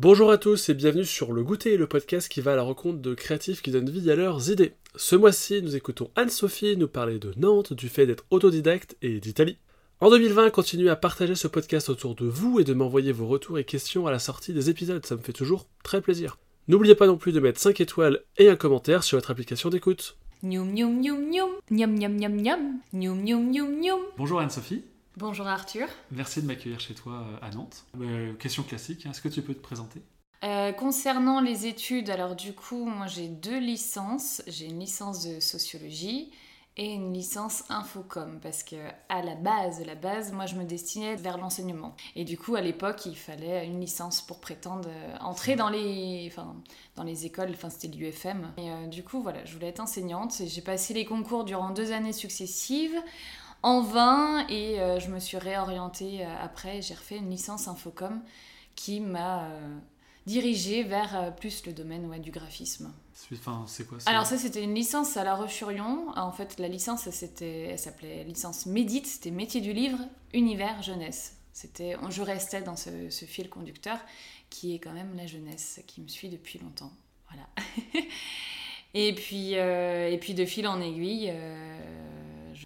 Bonjour à tous et bienvenue sur Le Goûter, le podcast qui va à la rencontre de créatifs qui donnent vie à leurs idées. Ce mois-ci, nous écoutons Anne-Sophie nous parler de Nantes, du fait d'être autodidacte et d'Italie. En 2020, continuez à partager ce podcast autour de vous et de m'envoyer vos retours et questions à la sortie des épisodes, ça me fait toujours très plaisir. N'oubliez pas non plus de mettre 5 étoiles et un commentaire sur votre application d'écoute. Bonjour Anne-Sophie. Bonjour Arthur. Merci de m'accueillir chez toi euh, à Nantes. Euh, question classique, est-ce que tu peux te présenter? Euh, concernant les études, alors du coup, moi j'ai deux licences. J'ai une licence de sociologie et une licence infocom parce que à la base, la base, moi je me destinais vers l'enseignement. Et du coup, à l'époque, il fallait une licence pour prétendre entrer dans les, enfin, dans les écoles. Enfin, c'était l'UFM. Et euh, du coup, voilà, je voulais être enseignante. J'ai passé les concours durant deux années successives en vain et euh, je me suis réorientée euh, après. J'ai refait une licence infocom qui m'a euh, dirigée vers plus le domaine ouais, du graphisme. C'est- Enfin, c'est quoi c'est- Alors ça c'était une licence à La Roche-sur-Yon. En fait la licence elle, c'était- elle s'appelait licence Médite, c'était métier du livre, univers, jeunesse. C'était, je restais dans ce, ce fil conducteur qui est quand même la jeunesse qui me suit depuis longtemps. Voilà. et, puis, euh, et puis de fil en aiguille, euh,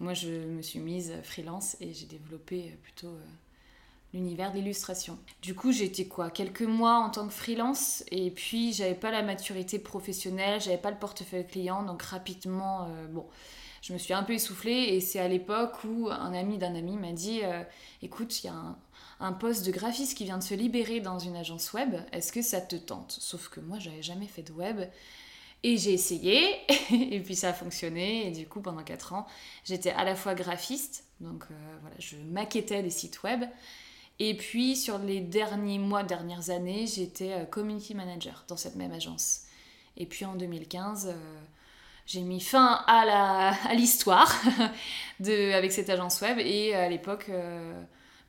moi je me suis mise freelance et j'ai développé plutôt euh, l'univers de l'illustration. Du coup, j'étais quoi? Quelques mois en tant que freelance et puis j'avais pas la maturité professionnelle, j'avais pas le portefeuille client, donc rapidement, euh, bon, je me suis un peu essoufflée et c'est à l'époque où un ami d'un ami m'a dit euh, écoute, il y a un, un poste de graphiste qui vient de se libérer dans une agence web, est-ce que ça te tente Sauf que moi, j'avais jamais fait de web. Et j'ai essayé, et puis ça a fonctionné, et du coup, pendant 4 ans, j'étais à la fois graphiste, donc euh, voilà, je maquettais des sites web, et puis sur les derniers mois, dernières années, j'étais euh, community manager dans cette même agence. Et puis en 2015, euh, j'ai mis fin à la- à l'histoire avec cette agence web, et à l'époque,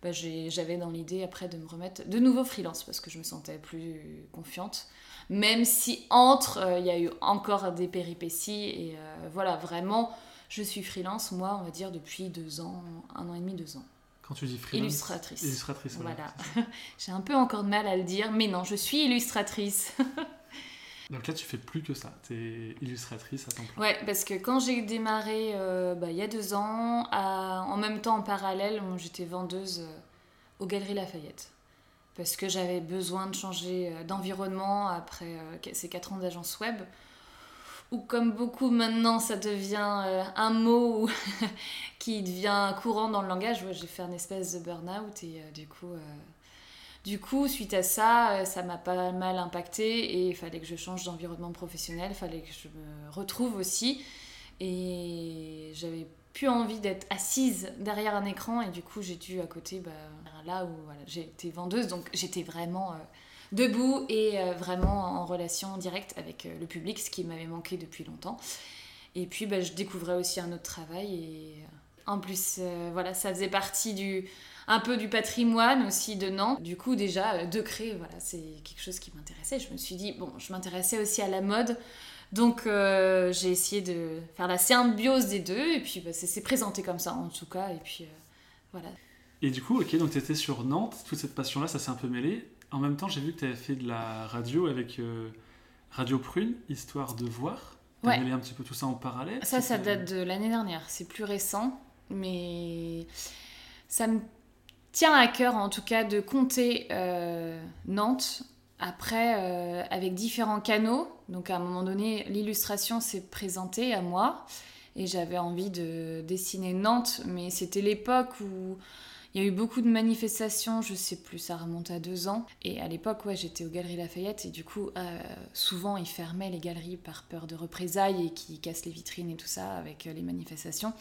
bah, j'avais dans l'idée après de me remettre de nouveau freelance, parce que je me sentais plus confiante. Même si entre, euh, il y a eu encore des péripéties, et euh, voilà, vraiment, je suis freelance, moi, on va dire, depuis deux ans, un an et demi, deux ans. Quand tu dis freelance Illustratrice. Illustratrice, voilà. Voilà. J'ai un peu encore de mal à le dire, mais non, je suis illustratrice. Donc là, tu fais plus que ça. T'es illustratrice à temps plein. ouais, parce que quand j'ai démarré euh, bah, il y a deux ans, à- en même temps en parallèle, j'étais vendeuse aux Galeries Lafayette. Parce que j'avais besoin de changer euh, d'environnement après euh, ces quatre ans d'agence web. Ou comme beaucoup maintenant, ça devient euh, un mot qui devient courant dans le langage. J'ai fait un espèce de burn-out et du coup, du coup, suite à ça, ça m'a pas mal impacté et il fallait que je change d'environnement professionnel, il fallait que je me retrouve aussi. Et j'avais plus envie d'être assise derrière un écran et du coup, j'ai dû à côté, bah, là où voilà, j'ai été vendeuse, donc j'étais vraiment euh, debout et euh, vraiment en relation directe avec euh, le public, ce qui m'avait manqué depuis longtemps. Et puis, bah, je découvrais aussi un autre travail et en plus, voilà, ça faisait partie du un peu du patrimoine aussi de Nantes. Du coup, déjà, de créer, voilà, c'est quelque chose qui m'intéressait. Je me suis dit, bon, je m'intéressais aussi à la mode. Donc, euh, j'ai essayé de faire la symbiose des deux. Et puis, bah, c'est présenté comme ça, en tout cas. Et puis, euh, voilà. Et du coup, ok, donc tu étais sur Nantes, toute cette passion-là, ça s'est un peu mêlé. En même temps, j'ai vu que tu avais fait de la radio avec euh, Radio Prune, histoire de voir. Tu Ouais. mêlé un petit peu tout ça en parallèle. Ça, ça date de l'année dernière. C'est plus récent, mais ça me tient à cœur, en tout cas, de compter Nantes. Après, euh, avec différents canaux. Donc, à un moment donné, l'illustration s'est présentée à moi. Et j'avais envie de dessiner Nantes. Mais c'était l'époque où il y a eu beaucoup de manifestations. Je sais plus, ça remonte à deux ans. Et à l'époque, ouais, j'étais aux Galeries Lafayette. Et du coup, euh, souvent, ils fermaient les galeries par peur de représailles et qui cassent les vitrines et tout ça avec euh, les manifestations.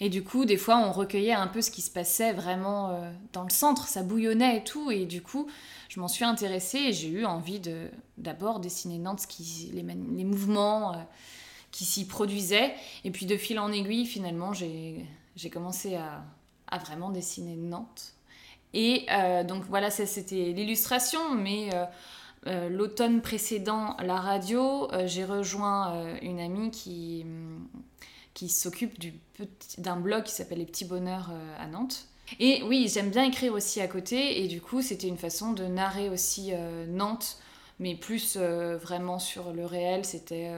Et du coup, des fois, on recueillait un peu ce qui se passait vraiment dans le centre, ça bouillonnait et tout. Et du coup, je m'en suis intéressée et j'ai eu envie de d'abord dessiner Nantes, les, mouvements euh, qui s'y produisaient. Et puis, de fil en aiguille, finalement, j'ai commencé à, à vraiment dessiner Nantes. Et euh, donc, voilà, c'était l'illustration, mais. euh, L'automne précédent, la radio, j'ai rejoint une amie qui, qui s'occupe d'un blog qui s'appelle Les Petits Bonheurs à Nantes. Et oui, j'aime bien écrire aussi à côté, et du coup, c'était une façon de narrer aussi Nantes, mais plus vraiment sur le réel. C'était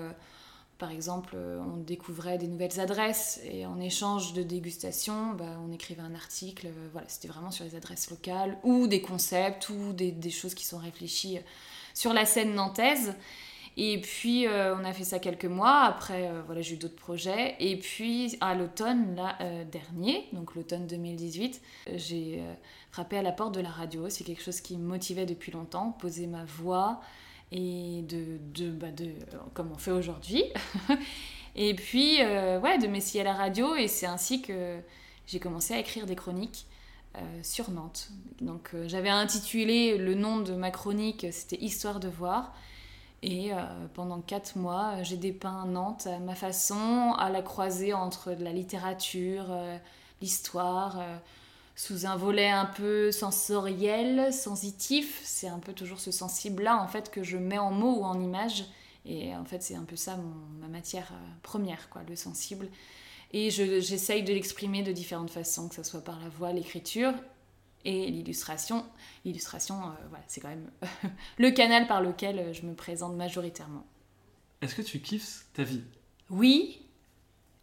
par exemple, euh, on découvrait des nouvelles adresses et en échange de dégustation, bah, on écrivait un article. Euh, voilà, c'était vraiment sur les adresses locales ou des concepts ou des, choses qui sont réfléchies sur la scène nantaise. Et puis, euh, on a fait ça quelques mois. Après, voilà, j'ai eu d'autres projets. Et puis, à l'automne dernier, donc l'automne 2018, j'ai frappé à la porte de la radio. C'est quelque chose qui me motivait depuis longtemps, poser ma voix et de, de, bah de comme on fait aujourd'hui. et puis, euh, ouais, de m'essayer à la radio. Et c'est ainsi que j'ai commencé à écrire des chroniques euh, sur Nantes. Donc, euh, j'avais intitulé le nom de ma chronique, c'était Histoire de voir. Et pendant quatre mois, j'ai dépeint Nantes à ma façon, à la croisée entre la littérature, l'histoire sous un volet un peu sensoriel, sensitif. C'est un peu toujours ce sensible-là, en fait, que je mets en mots ou en images. Et en fait, c'est un peu ça ma matière euh, première, quoi, le sensible. Et j'essaye de l'exprimer de différentes façons, que ce soit par la voix, l'écriture et l'illustration. L'illustration, euh, voilà, c'est quand même le canal par lequel euh, je me présente majoritairement. Est-ce que tu kiffes ta vie? Oui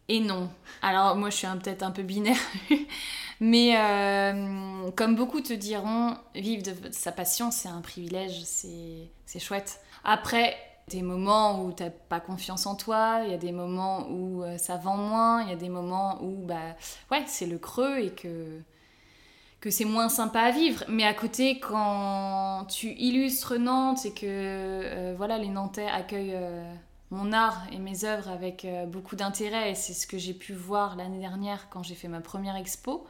et non. Alors moi, je suis peut-être un peu binaire. Mais euh, comme beaucoup te diront, vivre de sa passion, c'est un privilège, c'est chouette. Après, des moments où t'as pas confiance en toi, il y a des moments où ça vend moins, il y a des moments où bah ouais c'est le creux et que que c'est moins sympa à vivre. Mais à côté, quand tu illustres Nantes et que euh, voilà les Nantais accueillent mon art et mes œuvres avec beaucoup d'intérêt, et c'est ce que j'ai pu voir l'année dernière quand j'ai fait ma première expo,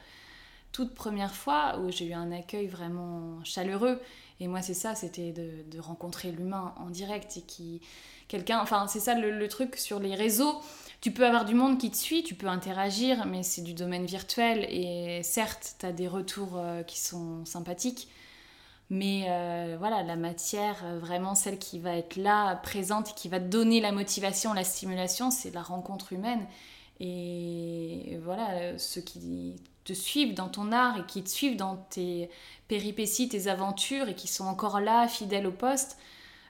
toute première fois où j'ai eu un accueil vraiment chaleureux. Et moi, c'est ça, c'était de, rencontrer l'humain en direct et qui. Quelqu'un. Enfin, c'est ça le, truc sur les réseaux. Tu peux avoir du monde qui te suit, tu peux interagir, mais c'est du domaine virtuel. Et certes, tu as des retours euh, qui sont sympathiques. Mais euh, voilà, la matière, euh, vraiment celle qui va être là, présente, qui va donner la motivation, la stimulation, c'est la rencontre humaine. Et voilà, ceux qui te suivent dans ton art et qui te suivent dans tes péripéties, tes aventures et qui sont encore là, fidèles au poste,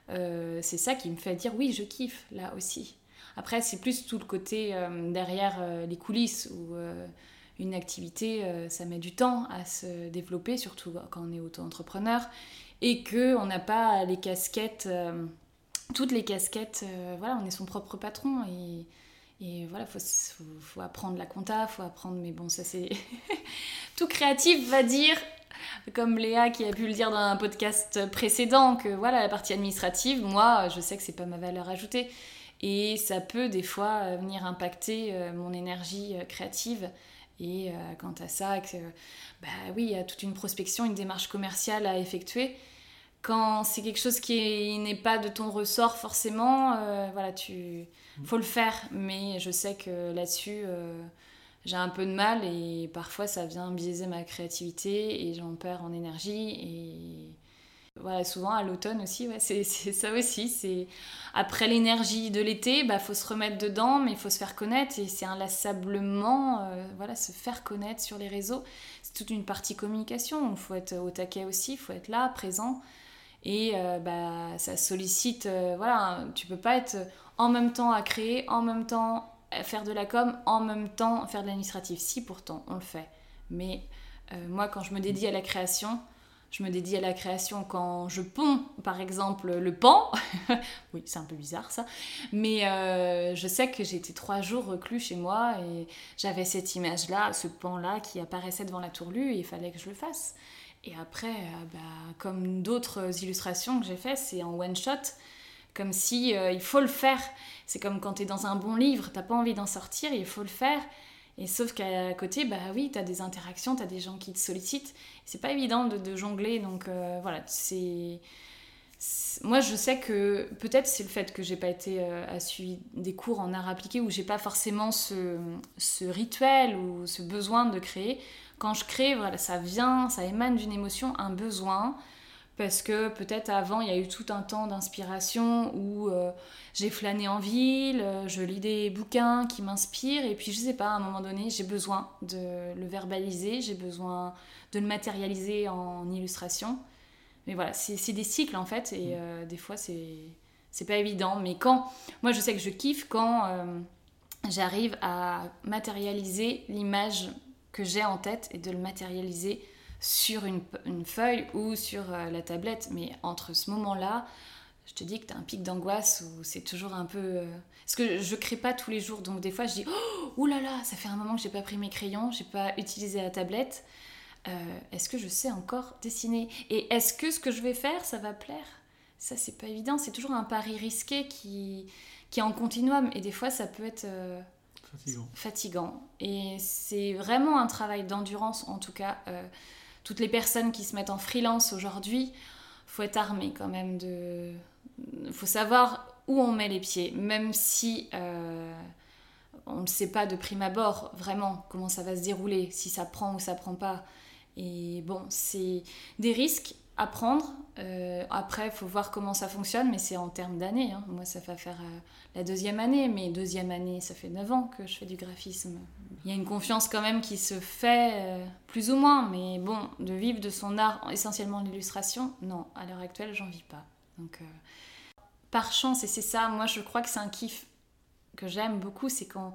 c'est ça qui me fait dire oui, je kiffe là aussi. Après, c'est plus tout le côté euh, derrière euh, les coulisses où une activité, ça met du temps à se développer, surtout quand on est auto-entrepreneur, et que on n'a pas les casquettes, toutes les casquettes. voilà, on est son propre patron et voilà, il faut, apprendre la compta, faut apprendre, mais bon, ça c'est. Tout créatif va dire, comme Léa qui a pu le dire dans un podcast précédent, que voilà, la partie administrative, moi, je sais que c'est pas ma valeur ajoutée. Et ça peut des fois euh, venir impacter euh, mon énergie euh, créative. Et quant à ça, que, bah oui, il y a toute une prospection, une démarche commerciale à effectuer quand c'est quelque chose qui n'est pas de ton ressort forcément, voilà, tu faut le faire, mais je sais que là-dessus, euh, j'ai un peu de mal et parfois ça vient biaiser ma créativité et j'en perds en énergie. Et voilà, souvent à l'automne aussi, ouais, c'est ça aussi. C'est Après l'énergie de l'été, il bah, faut se remettre dedans, mais il faut se faire connaître et c'est inlassablement euh, voilà, se faire connaître sur les réseaux. C'est toute une partie communication, il faut être au taquet aussi, il faut être là, présent. Et euh, bah, ça sollicite, voilà, tu peux pas être en même temps à créer, en même temps à faire de la com, en même temps faire de l'administratif. Si pourtant on le fait. Mais euh, moi quand je me dédie à la création, je me dédie à la création quand je ponds par exemple le pan. oui c'est un peu bizarre ça. Mais euh, je sais que j'étais trois jours reclus chez moi et j'avais cette image là, ce pan là qui apparaissait devant la tourlue et il fallait que je le fasse. Et après, euh, bah, comme d'autres illustrations que j'ai faites, c'est en one shot comme si euh, il faut le faire. C'est comme quand tu es dans un bon livre, t'as pas envie d'en sortir, il faut le faire. Et sauf qu'à côté, bah oui, tu as des interactions, tu as des gens qui te sollicitent. C'est pas évident de, jongler, donc euh, voilà, c'est. Moi, je sais que peut-être c'est le fait que j'ai pas été euh, à suivre des cours en art appliqué où j'ai pas forcément ce, ce, rituel ou ce besoin de créer. Quand je crée, voilà, ça vient, ça émane d'une émotion, un besoin parce que peut-être avant il y a eu tout un temps d'inspiration où euh, j'ai flâné en ville, euh, je lis des bouquins qui m'inspirent et puis je sais pas, à un moment donné j'ai besoin de le verbaliser, j'ai besoin de le matérialiser en illustration. Mais voilà, c'est des cycles en fait et mm. euh, des fois c'est c'est pas évident. Mais quand, moi je sais que je kiffe quand j'arrive à matérialiser l'image que j'ai en tête et de le matérialiser sur une, feuille ou sur euh, la tablette. Mais entre ce moment-là, je te dis que tu as un pic d'angoisse où c'est toujours un peu. Euh, parce que je crée pas tous les jours, donc des fois je dis Oh là là, ça fait un moment que j'ai pas pris mes crayons, j'ai pas utilisé la tablette. Euh, est-ce que je sais encore dessiner? Et est-ce que ce que je vais faire, ça va plaire? Ça, c'est pas évident. C'est toujours un pari risqué qui, qui est en continuum. Et des fois, ça peut être fatigant. fatigant. Et c'est vraiment un travail d'endurance, en tout cas toutes les personnes qui se mettent en freelance aujourd'hui, faut être armé quand même de. faut savoir où on met les pieds, même si euh, on ne sait pas de prime abord vraiment comment ça va se dérouler, si ça prend ou ça prend pas. Et bon, c'est des risques à prendre. Euh, après, il faut voir comment ça fonctionne, mais c'est en termes d'années. Hein. Moi, ça va faire euh, la deuxième année, mais deuxième année, ça fait 9 ans que je fais du graphisme. Il y a une confiance quand même qui se fait, euh, plus ou moins, mais bon, de vivre de son art, essentiellement l'illustration, non, à l'heure actuelle, j'en vis pas. Donc, par chance, et c'est ça, moi, je crois que c'est un kiff que j'aime beaucoup, c'est quand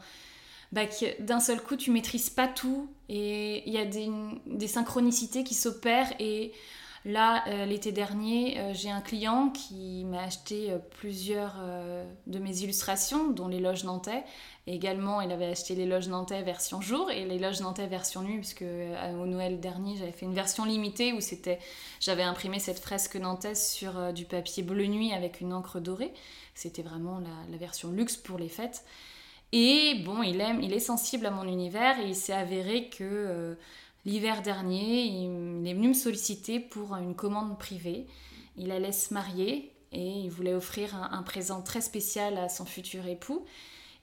bah, d'un seul coup, tu maîtrises pas tout, et il y a des, des synchronicités qui s'opèrent, et Là, euh, l'été dernier, euh, j'ai un client qui m'a acheté euh, plusieurs de mes illustrations, dont les loges nantais. Et également, il avait acheté les loges nantais version jour et les loges nantais version nuit, puisque au Noël dernier, j'avais fait une version limitée où c'était, j'avais imprimé cette fresque nantaise sur du papier bleu nuit avec une encre dorée. C'était vraiment la, la version luxe pour les fêtes. Et bon, il aime, il est sensible à mon univers et il s'est avéré que L'hiver dernier, il est venu me solliciter pour une commande privée. Il allait se marier et il voulait offrir un, présent très spécial à son futur époux,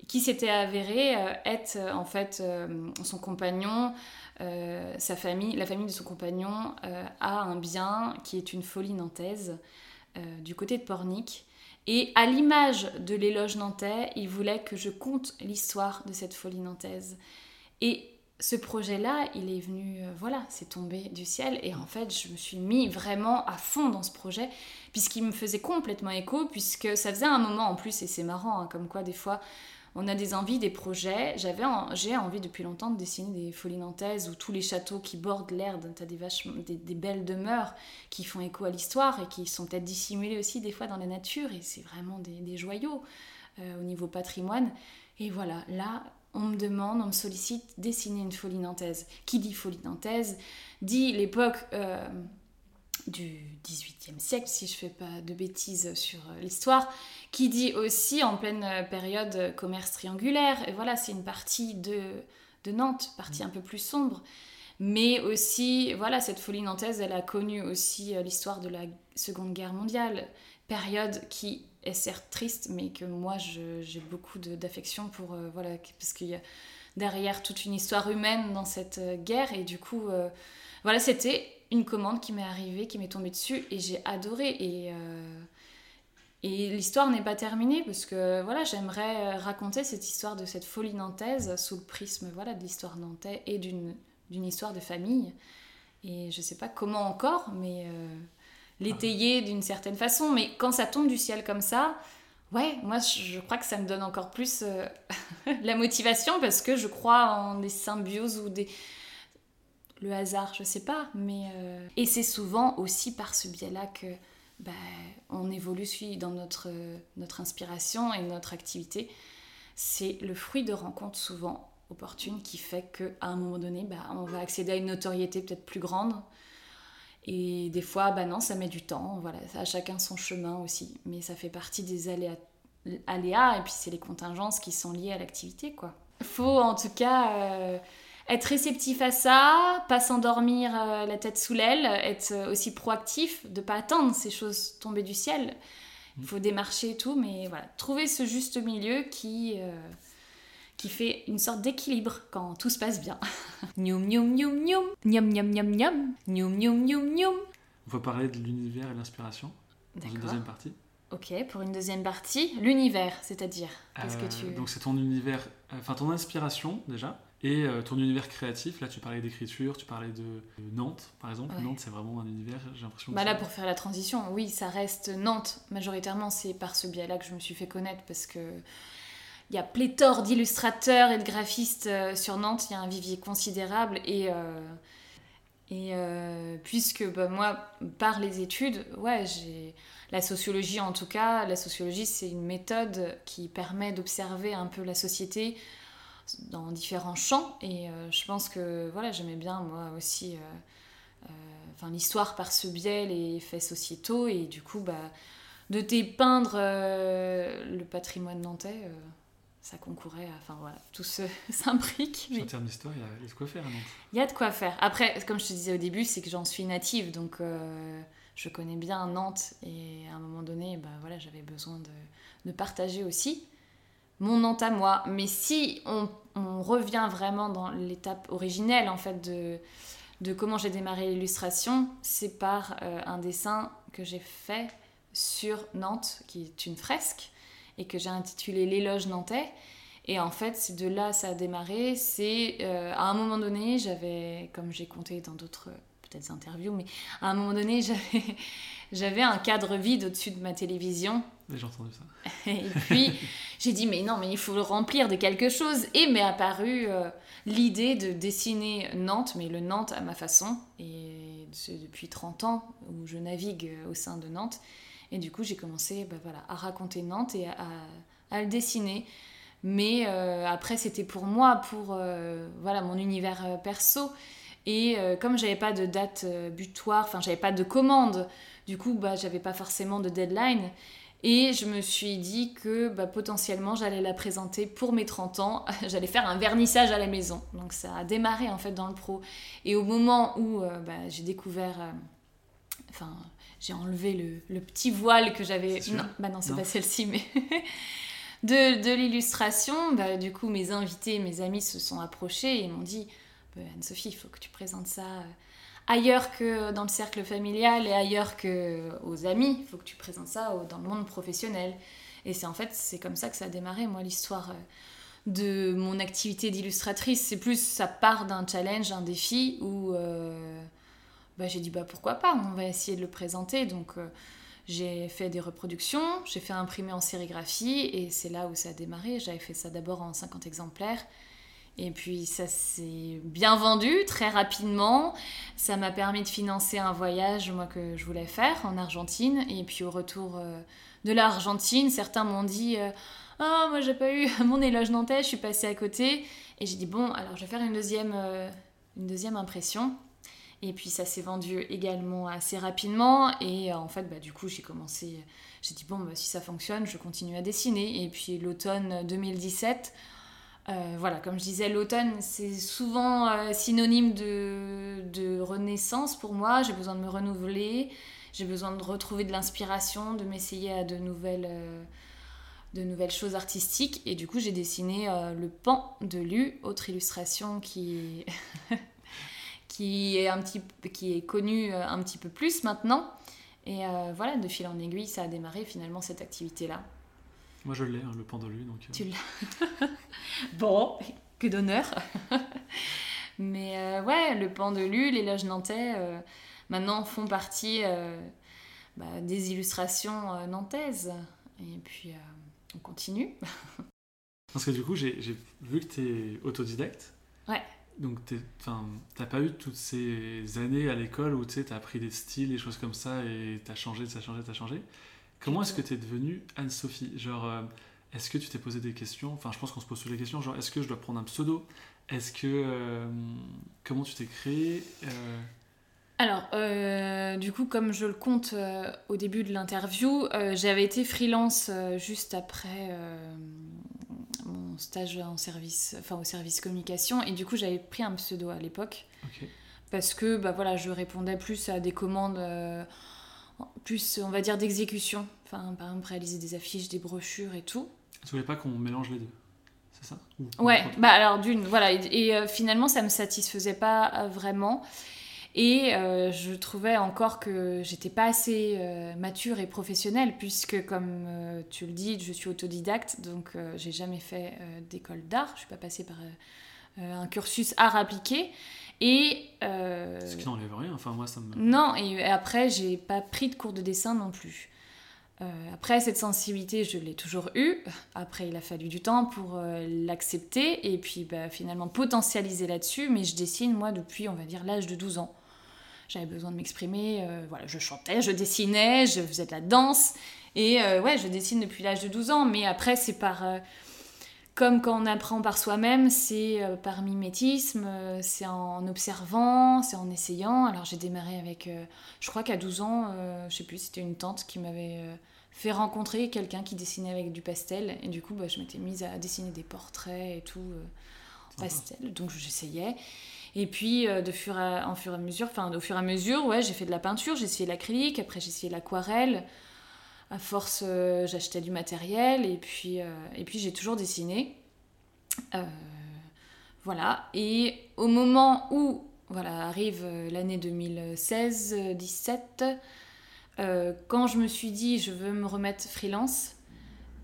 qui s'était avéré euh, être en fait euh, son compagnon, euh, sa famille, la famille de son compagnon a un bien qui est une folie nantaise du côté de Pornic. Et à l'image de l'éloge nantais, il voulait que je conte l'histoire de cette folie nantaise. Et ce projet-là, il est venu, euh, voilà, c'est tombé du ciel. Et en fait, je me suis mis vraiment à fond dans ce projet, puisqu'il me faisait complètement écho, puisque ça faisait un moment en plus, et c'est marrant, hein, comme quoi des fois, on a des envies, des projets. J'avais, j'ai envie depuis longtemps de dessiner des folies nantaises, où tous les châteaux qui bordent l'Erde, tu as des, des, belles demeures qui font écho à l'histoire, et qui sont peut-être dissimulées aussi des fois dans la nature, et c'est vraiment des, joyaux euh, au niveau patrimoine. Et voilà, là, on me demande, on me sollicite dessiner une folie nantaise. Qui dit folie nantaise dit l'époque euh, du XVIIIe siècle, si je ne fais pas de bêtises sur euh, l'histoire, qui dit aussi en pleine euh, période commerce triangulaire. Et voilà, c'est une partie de, de Nantes, partie un peu plus sombre. Mais aussi, voilà, cette folie nantaise, elle a connu aussi l'histoire de la Seconde Guerre mondiale, période qui certes triste, mais que moi j'ai beaucoup d'affection pour. Euh, voilà, parce qu'il y a derrière toute une histoire humaine dans cette euh, guerre, et du coup, euh, voilà, c'était une commande qui m'est arrivée, qui m'est tombée dessus, et j'ai adoré. Et. Et l'histoire n'est pas terminée parce que voilà, j'aimerais raconter cette histoire de cette folie nantaise sous le prisme voilà, de l'histoire nantaise et d'une histoire de famille. Et je sais pas comment encore, mais l'étayer d'une certaine façon. Mais quand ça tombe du ciel comme ça, ouais, moi je crois que ça me donne encore plus euh, la motivation parce que je crois en des symbioses ou des. Le hasard, je sais pas, mais. Euh, et c'est souvent aussi par ce biais-là que. Bah, on évolue dans notre, notre inspiration et notre activité. C'est le fruit de rencontres souvent opportunes qui fait qu'à un moment donné, bah, on va accéder à une notoriété peut-être plus grande, et des fois, bah non, ça met du temps. Voilà, à chacun son chemin aussi. Mais ça fait partie des aléas, aléas et puis c'est les contingences qui sont liées à l'activité, quoi. Faut en tout cas euh, être réceptif à ça, pas s'endormir euh, la tête sous l'aile, être aussi proactif, de pas attendre ces choses tomber du ciel. Il faut démarcher et tout, mais voilà, trouver ce juste milieu qui euh, qui fait une sorte d'équilibre quand tout se passe bien. Nyoum nyoum nyoum nyoum, nyam nyam nyam nyam, nyoum nyoum nyoum nyoum. On va parler de l'univers et de l'inspiration dans une deuxième partie. Ok, pour une deuxième partie, l'univers, c'est-à-dire qu'est-ce que Euh, tu... Donc c'est ton univers, euh, enfin ton inspiration déjà, et euh, ton univers créatif. Là tu parlais d'écriture, tu parlais de, de Nantes par exemple. Ouais. Nantes c'est vraiment un univers, j'ai l'impression. que Bah là, pour faire la transition, oui, ça reste Nantes. Majoritairement, c'est par ce biais-là que je me suis fait connaître parce que il y a pléthore d'illustrateurs et de graphistes euh, sur Nantes. Il y a un vivier considérable et euh, et euh, puisque bah, moi, par les études, ouais, j'ai la sociologie en tout cas. La sociologie, c'est une méthode qui permet d'observer un peu la société dans différents champs et je pense que voilà, j'aimais bien moi aussi. l'histoire par ce biais, les faits sociétaux, et du coup, bah, de dépeindre le patrimoine nantais, ça concourait, à- enfin voilà, tout se s'imbrique. En termes d'histoire, il y a- de quoi faire à Nantes. Il y a de quoi faire. Après, comme je te disais au début, c'est que j'en suis native, donc euh, je connais bien Nantes, et à un moment donné, bah, voilà, j'avais besoin de, de partager aussi mon Nantes à moi. Mais si on, on revient vraiment dans l'étape originelle, en fait, de, de comment j'ai démarré l'illustration, c'est par euh, un dessin que j'ai fait sur Nantes, qui est une fresque, et que j'ai intitulé L'éloge nantais. Et en fait, c'est de là ça a démarré. C'est euh, à un moment donné, j'avais, comme j'ai compté dans d'autres peut-être interviews, mais à un moment donné, j'avais, j'avais un cadre vide au-dessus de ma télévision. J'ai entendu ça. Et puis, j'ai dit, mais non, mais il faut le remplir de quelque chose. Et m'est apparue euh, l'idée de dessiner Nantes, mais le Nantes à ma façon. Et c'est depuis 30 ans où je navigue euh, au sein de Nantes. Et du coup, j'ai commencé bah, voilà, à raconter Nantes et à, à- le dessiner. Mais euh, après, c'était pour moi, pour euh, voilà, mon univers euh, perso. Et comme j'avais pas de date butoir, enfin, j'avais pas de commande, du coup, bah, j'avais pas forcément de deadline. Et je me suis dit que bah, potentiellement j'allais la présenter pour mes 30 ans, j'allais faire un vernissage à la maison. Donc ça a démarré en fait dans le pro. Et au moment où bah, j'ai découvert, enfin j'ai enlevé le, le petit voile que j'avais... Non, bah non, c'est pas celle-ci, mais de, de l'illustration, bah, du coup mes invités, mes amis se sont approchés et m'ont dit, Bah, Anne-Sophie, il faut que tu présentes ça. euh, ailleurs que dans le cercle familial et ailleurs que aux amis. Il faut que tu présentes ça dans le monde professionnel. Et c'est en fait, c'est comme ça que ça a démarré, moi, l'histoire euh, de mon activité d'illustratrice. C'est plus, ça part d'un challenge, un défi où euh, bah, j'ai dit, bah pourquoi pas, on va essayer de le présenter. Donc euh, j'ai fait des reproductions, j'ai fait imprimer en sérigraphie et c'est là où ça a démarré. J'avais fait ça d'abord en 50 exemplaires. Et puis ça s'est bien vendu très rapidement. Ça m'a permis de financer un voyage moi que je voulais faire en Argentine. Et puis au retour euh, de l'Argentine, certains m'ont dit euh, ah moi j'ai pas eu mon éloge nantais, je suis passée à côté. Et j'ai dit bon alors je vais faire une deuxième euh, une deuxième impression. Et puis ça s'est vendu également assez rapidement. Et euh, en fait bah du coup j'ai commencé j'ai dit bon bah, si ça fonctionne je continue à dessiner. Et puis l'automne 2017 euh, voilà, comme je disais, l'automne, c'est souvent euh, synonyme de, renaissance pour moi. J'ai besoin de me renouveler, j'ai besoin de retrouver de l'inspiration, de m'essayer à de nouvelles, de nouvelles choses artistiques. Et du coup, j'ai dessiné le pan de Lu, autre illustration qui, qui, est, un petit, qui est connue euh, un petit peu plus maintenant. Et euh, voilà, de fil en aiguille, ça a démarré finalement cette activité-là. Moi je l'ai, hein, le pendolu. Donc, euh, Tu l'as. bon, que d'honneur. Mais euh, ouais, le pendelu, les loges nantais, maintenant font partie bah, des illustrations nantaises. Et puis, on continue. Parce que du coup, j'ai vu que tu es autodidacte. Ouais. Donc, t'es- t'as pas eu toutes ces années à l'école où tu as appris des styles, des choses comme ça, et t'as changé, t'as changé, t'as changé. Comment est-ce que tu es devenue Anne-Sophie? Genre, euh, est-ce que tu t'es posé des questions? Enfin, je pense qu'on se pose toutes les questions. Genre, est-ce que je dois prendre un pseudo? Est-ce que. euh, comment tu t'es créé? Euh, Alors, euh, du coup, comme je le compte euh, au début de l'interview, euh, j'avais été freelance juste après mon stage en service, enfin au service communication, et du coup, j'avais pris un pseudo à l'époque. Parce que bah voilà, je répondais plus à des commandes plus on va dire d'exécution. Enfin par exemple réaliser des affiches, des brochures et tout. Tu voulais pas qu'on mélange les deux C'est ça? Ou- Ouais, ou- bah alors d'une voilà et, et, finalement ça me satisfaisait pas vraiment. Et euh, je trouvais encore que j'étais pas assez euh, mature et professionnelle, puisque, comme euh, tu le dis, je suis autodidacte, donc j'ai jamais fait d'école d'art. Je suis pas passée par un cursus art appliqué. Et. Ce qui n'enlève rien, enfin, moi ça me. Non, et après, j'ai pas pris de cours de dessin non plus. après, cette sensibilité, je l'ai toujours eue. Après, il a fallu du temps pour l'accepter et puis bah, finalement potentialiser là-dessus. Mais je dessine, moi, depuis, on va dire, l'âge de 12 ans j'avais besoin de m'exprimer. Euh, voilà, je chantais, je dessinais, je faisais de la danse. Et euh, ouais, je dessine depuis l'âge de 12 ans. Mais après, c'est par. Euh, comme quand on apprend par soi-même, c'est par mimétisme, c'est en observant, c'est en essayant. Alors j'ai démarré avec. je crois qu'à 12 ans, je sais plus, c'était une tante qui m'avait fait rencontrer quelqu'un qui dessinait avec du pastel. Et du coup, bah, je m'étais mise à dessiner des portraits et tout, pastel. Donc j'essayais. Et puis, euh, de fur à mesure, enfin, au fur et à mesure, ouais, j'ai fait de la peinture, j'ai essayé l'acrylique, après j'ai essayé l'aquarelle. À force, euh, j'achetais du matériel et puis, euh, et puis j'ai toujours dessiné. voilà. Et au moment où voilà, arrive l'année 2016-17, quand je me suis dit je veux me remettre freelance,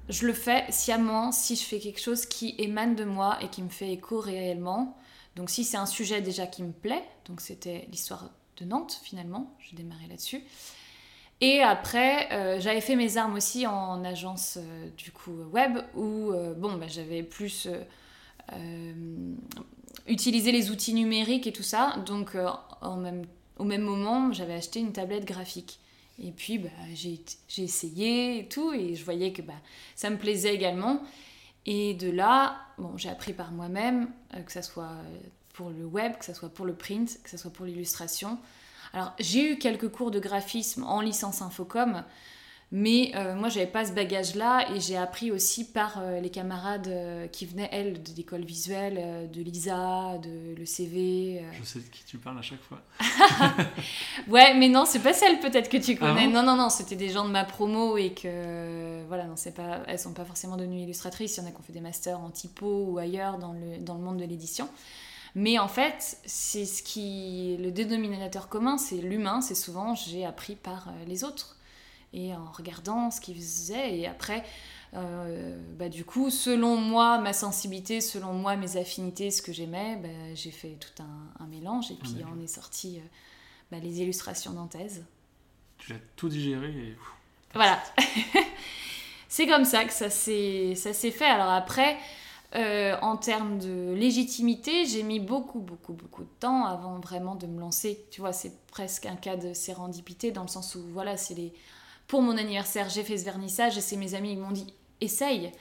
je le fais sciemment si je fais quelque chose qui émane de moi et qui me fait écho réellement. Donc si c'est un sujet déjà qui me plaît, donc c'était l'histoire de Nantes finalement, j'ai démarré là-dessus. Et après, euh, j'avais fait mes armes aussi en agence euh, du coup web où euh, bah, j'avais plus utilisé les outils numériques et tout ça. Donc au même moment, j'avais acheté une tablette graphique. Et puis bah, j'ai essayé et tout, et je voyais que bah, ça me plaisait également. Et de là, bon, j'ai appris par moi-même, euh, que ce soit pour le web, que ce soit pour le print, que ce soit pour l'illustration. Alors, j'ai eu quelques cours de graphisme en licence Infocom, mais euh, moi, j'avais pas ce bagage-là et j'ai appris aussi par euh, les camarades euh, qui venaient, elles, de l'école visuelle, de l'ISA, de l'ECV. Je sais de qui tu parles à chaque fois. ouais, mais non, c'est pas celle peut-être que tu connais. Ah non, non, non, c'était des gens de ma promo et que, voilà, non, c'est pas, elles sont pas forcément devenues illustratrices. Il y en a qui ont fait des masters en typo ou ailleurs dans le, dans le monde de l'édition. Mais en fait, c'est ce qui. Le dénominateur commun, c'est l'humain. C'est souvent j'ai appris par les autres et en regardant ce qu'ils faisaient. Et après, euh, bah, du coup, selon moi, ma sensibilité, selon moi, mes affinités, ce que j'aimais, bah, j'ai fait tout un, mélange. Et puis, on est sorti euh, bah, les illustrations nantaises. Tu as tout digéré et... Voilà. c'est comme ça que ça s'est fait. Alors après... Euh, en termes de légitimité, j'ai mis beaucoup, beaucoup, beaucoup de temps avant vraiment de me lancer. Tu vois, c'est presque un cas de sérendipité dans le sens où, voilà, c'est les pour mon anniversaire, j'ai fait ce vernissage et c'est mes amis qui m'ont dit essaye.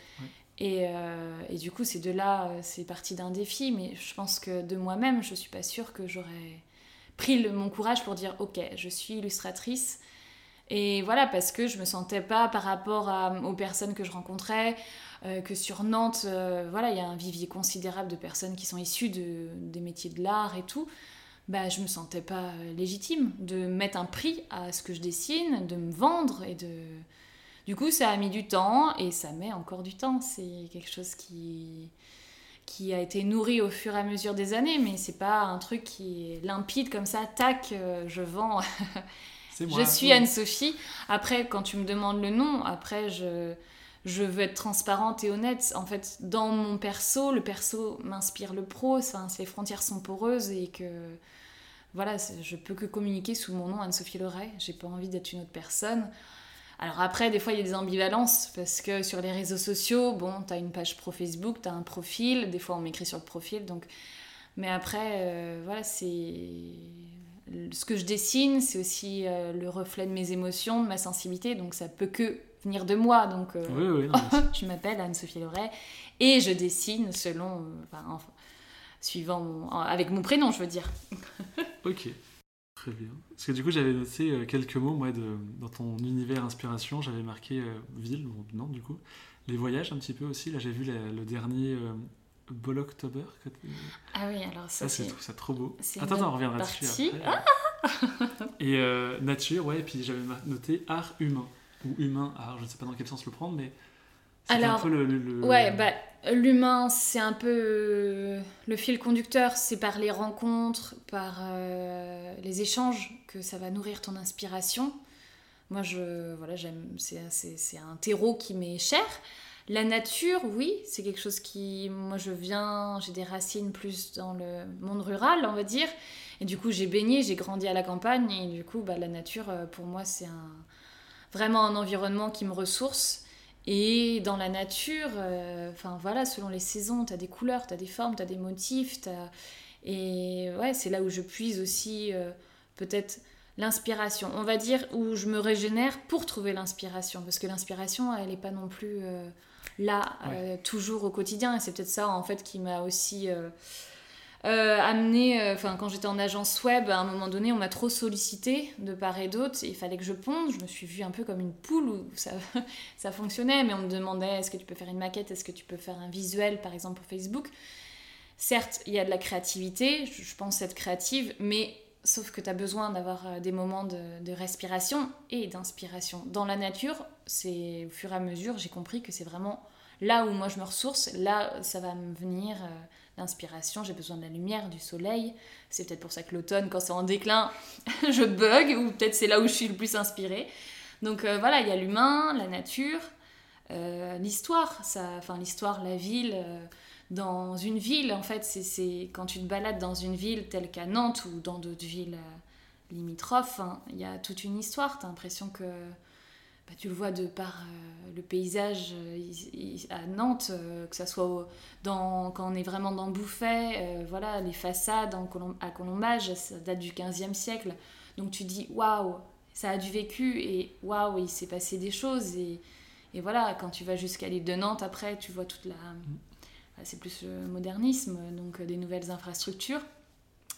Euh, et, du coup, c'est de là, euh, c'est parti d'un défi, mais je pense que de moi-même, je suis pas sûre que j'aurais pris mon courage pour dire ok, je suis illustratrice. Et voilà, parce que je me sentais pas par rapport aux personnes que je rencontrais, euh, que sur Nantes, voilà, il y a un vivier considérable de personnes qui sont issues de, des métiers de l'art et tout bah, je me sentais pas euh, légitime de mettre un prix à ce que je dessine, de me vendre et de... Du coup, ça a mis du temps et ça met encore du temps. C'est quelque chose qui qui a été nourri au fur et à mesure des années, mais c'est pas un truc qui est limpide comme ça, tac, euh, je vends. je suis Anne-Sophie. Après, quand tu me demandes le nom, après, je, je veux être transparente et honnête. En fait, dans mon perso, le perso m'inspire le pro, enfin, les frontières sont poreuses et que voilà, je peux que communiquer sous mon nom Anne-Sophie Leray. J'ai pas envie d'être une autre personne. Alors après, des fois, il y a des ambivalences parce que sur les réseaux sociaux, bon, t'as une page pro Facebook, t'as un profil. Des fois, on m'écrit sur le profil, donc. Mais après, euh, voilà, c'est ce que je dessine, c'est aussi euh, le reflet de mes émotions, de ma sensibilité, donc ça peut que venir de moi. Donc, euh, je m'appelle Anne-Sophie Leray et je dessine selon, suivant avec mon prénom, je veux dire. ok, très bien. Parce que du coup, j'avais noté euh, quelques mots, moi, de, dans ton univers inspiration, j'avais marqué euh, ville, ou non, du coup, les voyages un petit peu aussi. Là, j'ai vu le dernier euh, Bol October. Ah oui, alors ça, c'est. Je ça trop beau. Attends, attends, on reviendra dessus après. et nature, ouais, et puis j'avais noté art humain, ou humain art, je ne sais pas dans quel sens le prendre, mais C'était un Alors, peu le- le- le- Ouais, bah, l'humain, c'est un peu le fil conducteur, c'est par les rencontres, par euh, les échanges que ça va nourrir ton inspiration. Moi, je, voilà, j'aime, c'est, c'est, c'est un terreau qui m'est cher. La nature, oui, c'est quelque chose qui, moi, je viens, j'ai des racines plus dans le monde rural, on va dire. Et du coup, j'ai baigné, j'ai grandi à la campagne, et du coup, bah, la nature, euh, pour moi, c'est un, vraiment un environnement qui me ressource. Et dans la nature, euh, enfin voilà, selon les saisons, tu as des couleurs, tu as des formes, tu as des motifs. t'as- Et ouais, c'est là où je puise aussi euh, peut-être l'inspiration. On va dire où je me régénère pour trouver l'inspiration. Parce que l'inspiration, elle n'est pas non plus euh, là, toujours au quotidien. Et c'est peut-être ça, en fait, qui m'a aussi... euh, amené, euh, enfin quand j'étais en agence web, à un moment donné, on m'a trop sollicité de part et d'autre, il fallait que je ponde. Je me suis vue un peu comme une poule où ça, ça fonctionnait, mais on me demandait est-ce que tu peux faire une maquette, est-ce que tu peux faire un visuel, par exemple pour Facebook? Certes, il y a de la créativité, je, pense être créative, mais sauf que tu as besoin d'avoir euh, des moments de, respiration et d'inspiration. Dans la nature, c'est au fur et à mesure, j'ai compris que c'est vraiment là où moi je me ressource, là ça va me venir l'inspiration, j'ai besoin de la lumière, du soleil. C'est peut-être pour ça que l'automne, quand c'est en déclin, je bug, ou peut-être c'est là où je suis le plus inspirée. Donc euh, voilà, il y a l'humain, la nature, euh, l'histoire, enfin l'histoire, la ville. euh, dans une ville, en fait, c'est- quand tu te balades dans une ville telle qu'à Nantes ou dans d'autres villes euh, limitrophes, hein, il y a toute une histoire. Tu as l'impression que bah, tu le vois de par euh, le paysage euh, il- il- à Nantes, euh, que ça soit au- dans, quand on est vraiment dans Bouffay, voilà, les façades en Colom- à Colombage, ça date du 15e siècle. Donc tu dis waouh, ça a du vécu et waouh, il s'est passé des choses. Et, et voilà, quand tu vas jusqu'à l'île de Nantes, après, tu vois toute la. C'est plus le modernisme, donc des nouvelles infrastructures.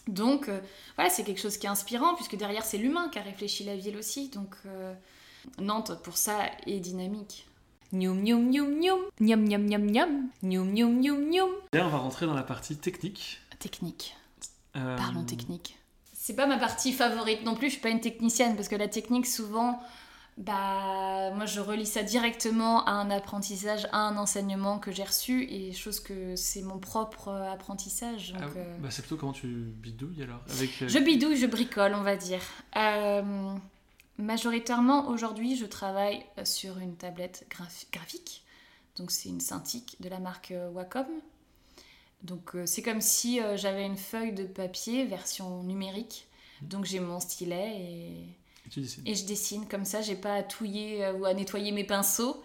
Donc, euh, voilà, c'est quelque chose qui est inspirant, puisque derrière, c'est l'humain qui a réfléchi la ville aussi. Donc, euh, Nantes, pour ça, est dynamique. Nyoum, nyoum, nyoum, nyoum. Nyoum, nyoum, nyoum, nyoum. Nyoum, nyoum, nyoum, nyoum. Là, on va rentrer dans la partie technique. Technique. Euh, Parlons technique. C'est pas ma partie favorite non plus, je suis pas une technicienne parce que la technique souvent bah moi je relie ça directement à un apprentissage, à un enseignement que j'ai reçu et chose que c'est mon propre apprentissage. Donc, ah, euh, bah, c'est plutôt comment tu bidouilles alors? Avec, euh, Je bidouille, je bricole, on va dire. Euh, majoritairement, aujourd'hui, je travaille euh, sur une tablette graphi- graphique. Donc, c'est une Cintiq de la marque euh, Wacom. Donc, euh, c'est comme si j'avais une feuille de papier version numérique. Donc, j'ai mon stylet et, je dessine. Comme ça, j'ai pas à touiller ou à nettoyer mes pinceaux.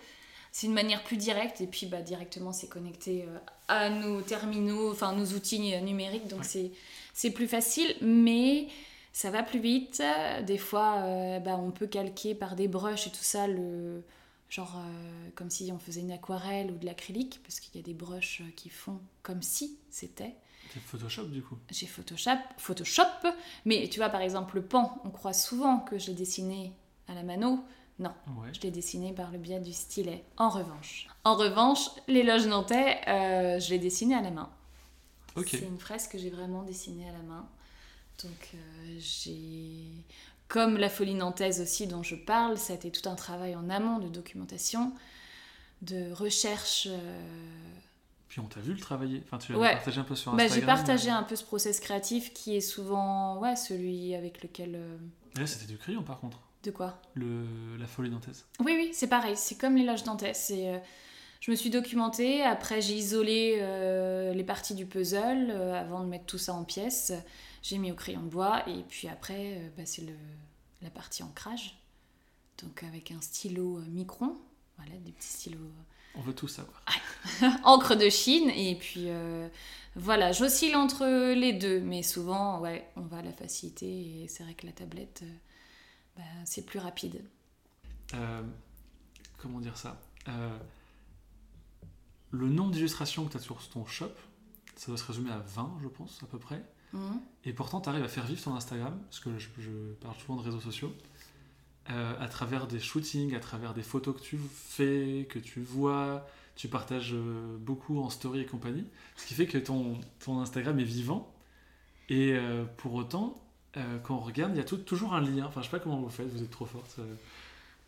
C'est une manière plus directe. Et puis, bah, directement, c'est connecté à nos terminaux, enfin, nos outils numériques. Donc, Ouais. c'est plus facile. Mais ça va plus vite. Des fois, euh, bah, on peut calquer par des brushes et tout ça, le, genre euh, comme si on faisait une aquarelle ou de l'acrylique, parce qu'il y a des brushes qui font comme si c'était. C'est Photoshop du coup. J'ai Photoshop, Photoshop, mais tu vois, par exemple, le pan, on croit souvent que je l'ai dessiné à la mano. Non, Ouais. je l'ai dessiné par le biais du stylet. En revanche, en revanche, l'éloge nantais, euh, je l'ai dessiné à la main. Ok. C'est une fresque que j'ai vraiment dessinée à la main. Donc euh, j'ai... Comme la folie nantaise aussi dont je parle, ça a été tout un travail en amont de documentation, de recherche. euh, Puis on t'a vu le travailler. Enfin, tu l'as Ouais. partagé un peu sur Bah, Instagram. j'ai partagé un peu ce process créatif qui est souvent ouais, celui avec lequel... euh, Là, c'était du crayon par contre. De quoi? Le... La folie nantaise. Oui, oui, c'est pareil, c'est comme l'éloge nantais. C'est, euh, je me suis documentée, après j'ai isolé euh, les parties du puzzle avant de mettre tout ça en pièces. J'ai mis au crayon de bois et puis après, euh, bah, c'est la partie ancrage. Donc avec un stylo euh, micron, voilà, des petits stylos euh, On veut tout savoir. encre de Chine et puis euh, voilà, j'oscille entre les deux, mais souvent, ouais, on va à la facilité et c'est vrai que la tablette, euh, bah, c'est plus rapide. Euh, comment dire ça? Le nombre d'illustrations que tu as sur ton shop, ça doit se résumer à 20, je pense, à peu près. Mhm. Et pourtant, tu arrives à faire vivre ton Instagram, parce que je, je parle souvent de réseaux sociaux, euh, à travers des shootings, à travers des photos que tu fais, que tu vois, tu partages euh, beaucoup en story et compagnie, ce qui fait que ton, ton Instagram est vivant. Et euh, pour autant, euh, quand on regarde, il y a tout- toujours un lien. Enfin, je sais pas comment vous faites, vous êtes trop forte.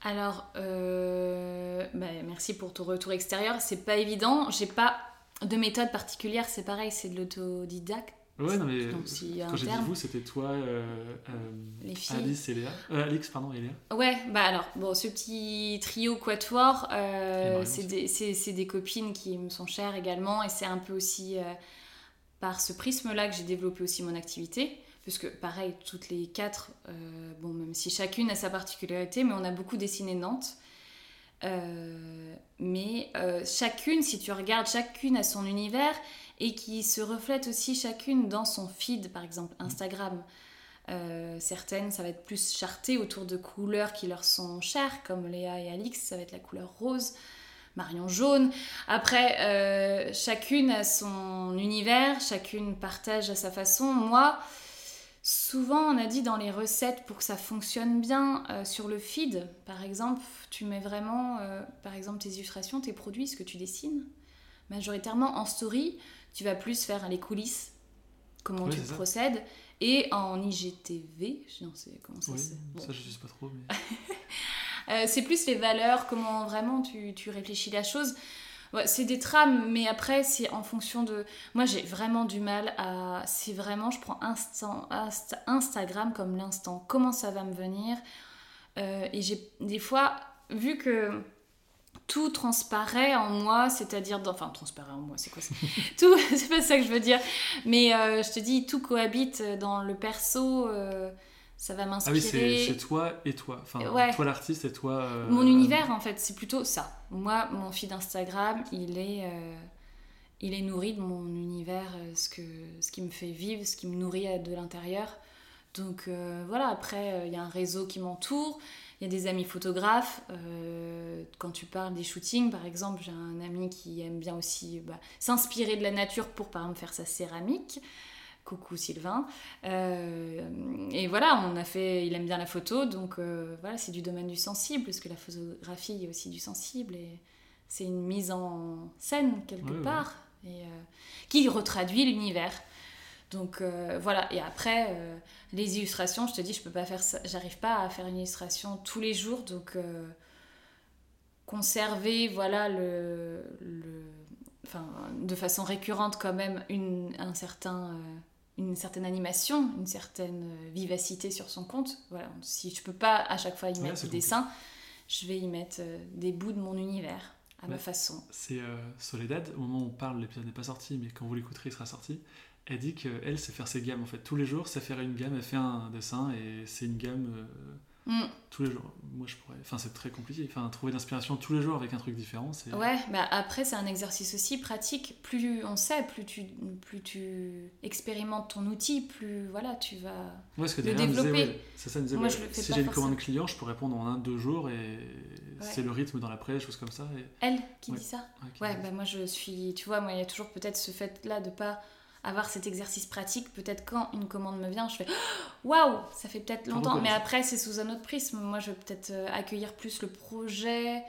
Alors, euh, bah, merci pour ton retour extérieur. C'est pas évident. J'ai pas de méthode particulière. C'est pareil, c'est de l'autodidacte. Ouais, non, mais Donc, quand j'ai dit vous, c'était toi, euh, euh. Alice et Léa. Euh, Alix, pardon, et Léa. Ouais, bah alors, bon, ce petit trio quatuor, c'est des, des copines qui me sont chères également, et c'est un peu aussi par ce prisme-là que j'ai développé aussi mon activité, puisque pareil, toutes les quatre, bon, même si chacune a sa particularité, mais on a beaucoup dessiné Nantes. Mais chacune, si tu regardes, chacune a son univers et qui se reflète aussi chacune dans son feed, par exemple Instagram. Euh, certaines, ça va être plus charté autour de couleurs qui leur sont chères, comme Léa et Alix, ça va être la couleur rose, Marion jaune. Après, euh, chacune a son univers, chacune partage à sa façon. Moi, souvent, on a dit dans les recettes, pour que ça fonctionne bien euh, sur le feed, par exemple, tu mets vraiment, par exemple, tes illustrations, tes produits, ce que tu dessines. Majoritairement en story, tu vas plus faire les coulisses, comment Oui, tu ça. procèdes. Et en IGTV, je c'est comment ça Oui, c'est bon. ça je sais pas trop. Mais... Euh, c'est plus les valeurs, comment vraiment tu, tu réfléchis la chose. Ouais, c'est des trames, mais après, c'est en fonction de. Moi, j'ai vraiment du mal à. C'est vraiment, je prends instant, Inst- Instagram comme l'instant. Comment ça va me venir? Euh, Et j'ai des fois, vu que tout transparaît en moi, c'est-à-dire. Enfin, transparaît en moi, c'est quoi ça Tout, c'est pas ça que je veux dire. Mais euh, je te dis, tout cohabite dans le perso. euh, ça va Ah m'inspirer. oui, c'est toi et toi. Enfin, Ouais. toi l'artiste et toi. euh, Mon univers, en fait, c'est plutôt ça. Moi, mon feed Instagram, il est, il est nourri de mon univers, ce, que, ce qui me fait vivre, ce qui me nourrit de l'intérieur. Donc voilà, après, il y a un réseau qui m'entoure, il y a des amis photographes. euh, quand tu parles des shootings, par exemple, j'ai un ami qui aime bien aussi bah, s'inspirer de la nature pour, par exemple, faire sa céramique. Coucou Sylvain. Euh, et voilà, on a fait, il aime bien la photo, donc euh, voilà, c'est du domaine du sensible, parce que la photographie est aussi du sensible, et c'est une mise en scène quelque part, et, qui retraduit l'univers. Donc euh, voilà, et après, euh, les illustrations, je te dis, je peux pas faire ça, j'arrive pas à faire une illustration tous les jours, donc euh, conserver, voilà, le, le, enfin, de façon récurrente quand même une, un certain, une certaine animation, une certaine vivacité sur son compte. Voilà, si je peux pas à chaque fois y mettre des dessins, je vais y mettre des bouts de mon univers à ma façon. C'est Soledad, au moment où on parle, l'épisode n'est pas sorti, mais quand vous l'écouterez, il sera sorti. Elle dit qu'elle sait faire ses gammes en fait. Tous les jours, c'est faire une gamme, elle fait un dessin et c'est une gamme euh, Mm. tous les jours. Moi je pourrais. Enfin, c'est très compliqué. Enfin, trouver l'inspiration tous les jours avec un truc différent, c'est. Ouais, bah après c'est un exercice aussi pratique. Plus on sait, plus tu, plus tu expérimentes ton outil, plus voilà, tu vas. Ouais, ce que le disait, développer. ouais, ça, disait, Moi, ouais, je le fais si j'ai une commande client, je peux répondre en un, deux jours et c'est le rythme dans la presse, choses comme ça. Et... Elle qui dit ça Ouais, bah moi je suis. Tu vois, moi il y a toujours peut-être ce fait-là de pas avoir cet exercice pratique. Peut-être quand une commande me vient, je fais waouh, ça fait peut-être longtemps. Mais après, c'est sous un autre prisme. Moi je vais peut-être euh, accueillir plus le projet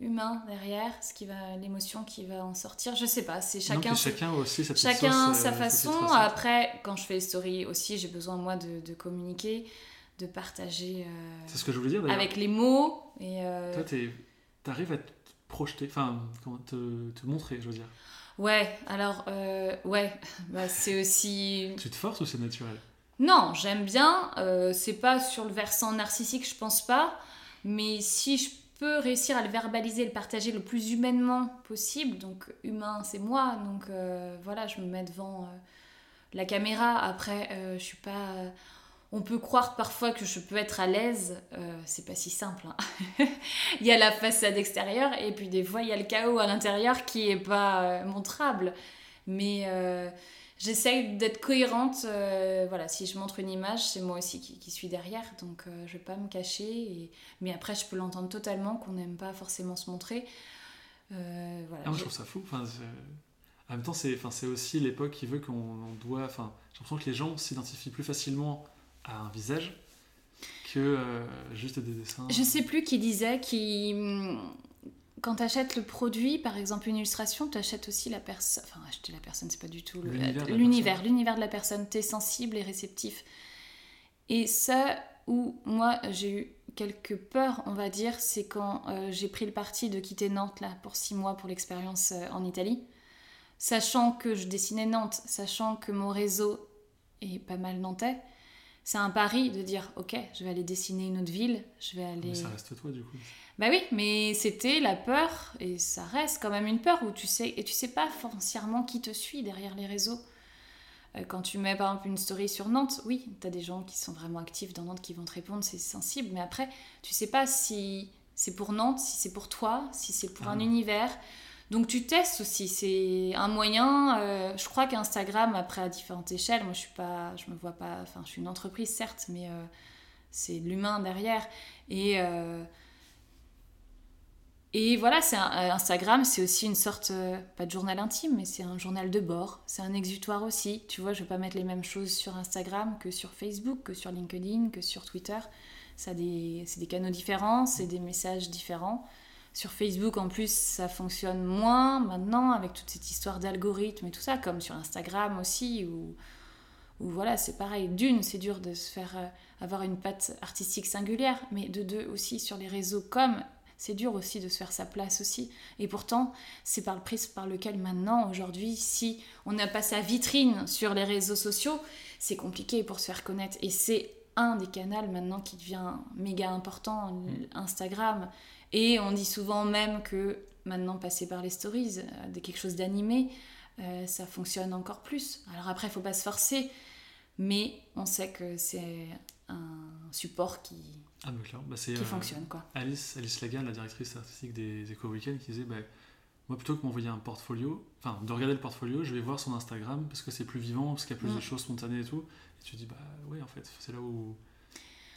humain derrière, ce qui va, l'émotion qui va en sortir. Je sais pas, c'est Non, chacun. puis chacun aussi sa Chacun sauce, sa euh, sa façon. Après, quand je fais les stories aussi, j'ai besoin moi de, de communiquer, de partager euh, C'est ce que je voulais dire avec les mots. Et euh, Toi, t'arrives à te projeter, enfin, te, te montrer, je veux dire. Ouais, alors euh, ouais, bah, c'est aussi. Tu te forces ou c'est naturel? Non, j'aime bien. euh, c'est pas sur le versant narcissique, je pense pas. Mais si je peux réussir à le verbaliser, le partager le plus humainement possible, donc humain, c'est moi. Donc euh, voilà, je me mets devant la caméra. Après, je suis pas. On peut croire parfois que je peux être à l'aise, euh, c'est pas si simple. hein. il y a la façade extérieure et puis des fois il y a le chaos à l'intérieur qui est pas euh, montrable. Mais euh, j'essaye d'être cohérente. euh, voilà, si je montre une image, c'est moi aussi qui, qui suis derrière, donc je vais pas me cacher. Et... Mais après, je peux l'entendre totalement qu'on n'aime pas forcément se montrer. Voilà. Ah, moi, je trouve ça fou. Enfin, en même temps, c'est aussi l'époque qui veut qu'on on doit. Enfin, j'ai l'impression que les gens s'identifient plus facilement à un visage que euh, juste des dessins. Je sais plus qui disait qui hum, quand tu achètes le produit, par exemple une illustration, tu achètes aussi la personne. Enfin, acheter la personne, c'est pas du tout l'univers, l'univers de la personne. Tu es sensible et réceptif. Et ça, où moi j'ai eu quelques peurs, on va dire, c'est quand euh, j'ai pris le parti de quitter Nantes là pour six mois pour l'expérience euh, en Italie, sachant que je dessinais Nantes, sachant que mon réseau est pas mal nantais. C'est un pari de dire ok, je vais aller dessiner une autre ville, je vais aller. Mais ça reste toi du coup. Bah oui, mais c'était la peur et ça reste quand même une peur où tu sais et tu sais pas foncièrement qui te suit derrière les réseaux. Euh, quand tu mets par exemple une story sur Nantes, oui, tu as des gens qui sont vraiment actifs dans Nantes qui vont te répondre, c'est sensible, mais après, tu sais pas si c'est pour Nantes, si c'est pour toi, si c'est pour un Ah. univers. Donc tu testes aussi, c'est un moyen. euh, je crois qu'Instagram, après à différentes échelles, moi je suis pas, je me vois pas, enfin je suis une entreprise certes, mais euh, c'est l'humain derrière. Et euh, et voilà, c'est Instagram, c'est aussi une sorte, pas de journal intime, mais c'est un journal de bord, c'est un exutoire aussi. Tu vois, je vais pas mettre les mêmes choses sur Instagram que sur Facebook, que sur LinkedIn, que sur Twitter. C'est des canaux différents, c'est des messages différents. Sur Facebook, en plus, ça fonctionne moins maintenant avec toute cette histoire d'algorithmes et tout ça, comme sur Instagram aussi, où, où voilà, c'est pareil. D'une, c'est dur de se faire euh, avoir une patte artistique singulière, mais de deux aussi sur les réseaux comme c'est dur aussi de se faire sa place aussi. Et pourtant, c'est par le prisme par lequel maintenant, aujourd'hui, si on n'a pas sa vitrine sur les réseaux sociaux, c'est compliqué pour se faire connaître. Et c'est un des canaux maintenant qui devient méga important, Instagram. Et on dit souvent même que maintenant, passer par les stories, euh, de quelque chose d'animé, euh, ça fonctionne encore plus. Alors après, il faut pas se forcer, mais on sait que c'est un support qui, Ah, clair. Bah, qui euh, fonctionne. quoi. Alice, Alice Lagan, la directrice artistique des Eco Weekend, qui disait bah, Moi, plutôt que m'envoyer un portfolio, enfin, de regarder le portfolio, je vais voir son Instagram parce que c'est plus vivant, parce qu'il y a plus Mm. de choses spontanées et tout. Et tu dis Bah, oui, en fait, c'est là où.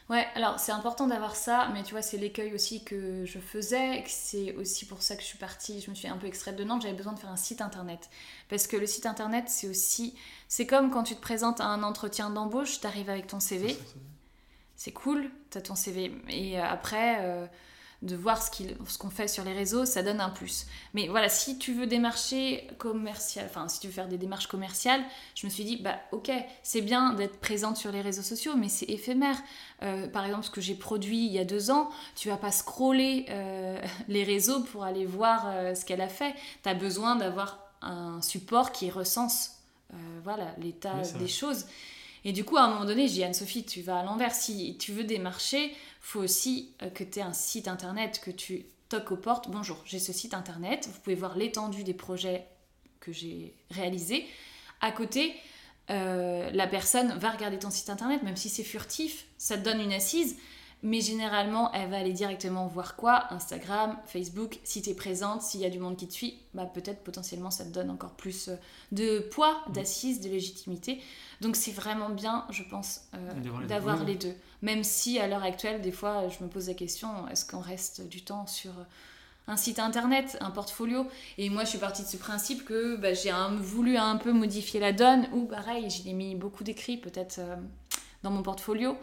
Ouais, alors c'est important d'avoir ça, mais tu vois, c'est l'écueil aussi que je faisais, c'est aussi pour ça que je suis partie, je me suis un peu extraite de Nantes, j'avais besoin de faire un site internet. Parce que le site internet, c'est aussi. C'est comme quand tu te présentes à un entretien d'embauche, t'arrives avec ton CV, c'est cool, t'as ton CV. Et euh, après, euh, de voir ce qu'on fait sur les réseaux, ça donne un plus. Mais voilà, si tu veux démarcher commercial, enfin, si tu veux faire des démarches commerciales, je me suis dit, bah ok, c'est bien d'être présente sur les réseaux sociaux, mais c'est éphémère. Euh, par exemple, ce que j'ai produit il y a deux ans, tu vas pas scroller euh, les réseaux pour aller voir euh, ce qu'elle a fait. Tu as besoin d'avoir un support qui recense voilà l'état Oui, des choses. Et du coup, à un moment donné, j'ai dit Anne-Sophie, tu vas à l'envers. Si tu veux démarcher, faut aussi euh, que tu aies un site internet, que tu toques aux portes. Bonjour, j'ai ce site internet. Vous pouvez voir l'étendue des projets que j'ai réalisés. À côté, euh, la personne va regarder ton site internet, même si c'est furtif, ça te donne une assise. Mais généralement, elle va aller directement voir quoi? Instagram, Facebook. Si tu es présente, s'il y a du monde qui te suit, bah peut-être potentiellement ça te donne encore plus euh, de poids, d'assise, de légitimité. Donc c'est vraiment bien, je pense, euh, D'avoir les deux. Même si à l'heure actuelle, des fois, je me pose la question est-ce qu'on reste du temps sur un site internet, un portfolio? Et moi, je suis partie de ce principe que bah, j'ai voulu un peu modifier la donne, ou pareil, j'y ai mis beaucoup d'écrits peut-être euh, dans mon portfolio.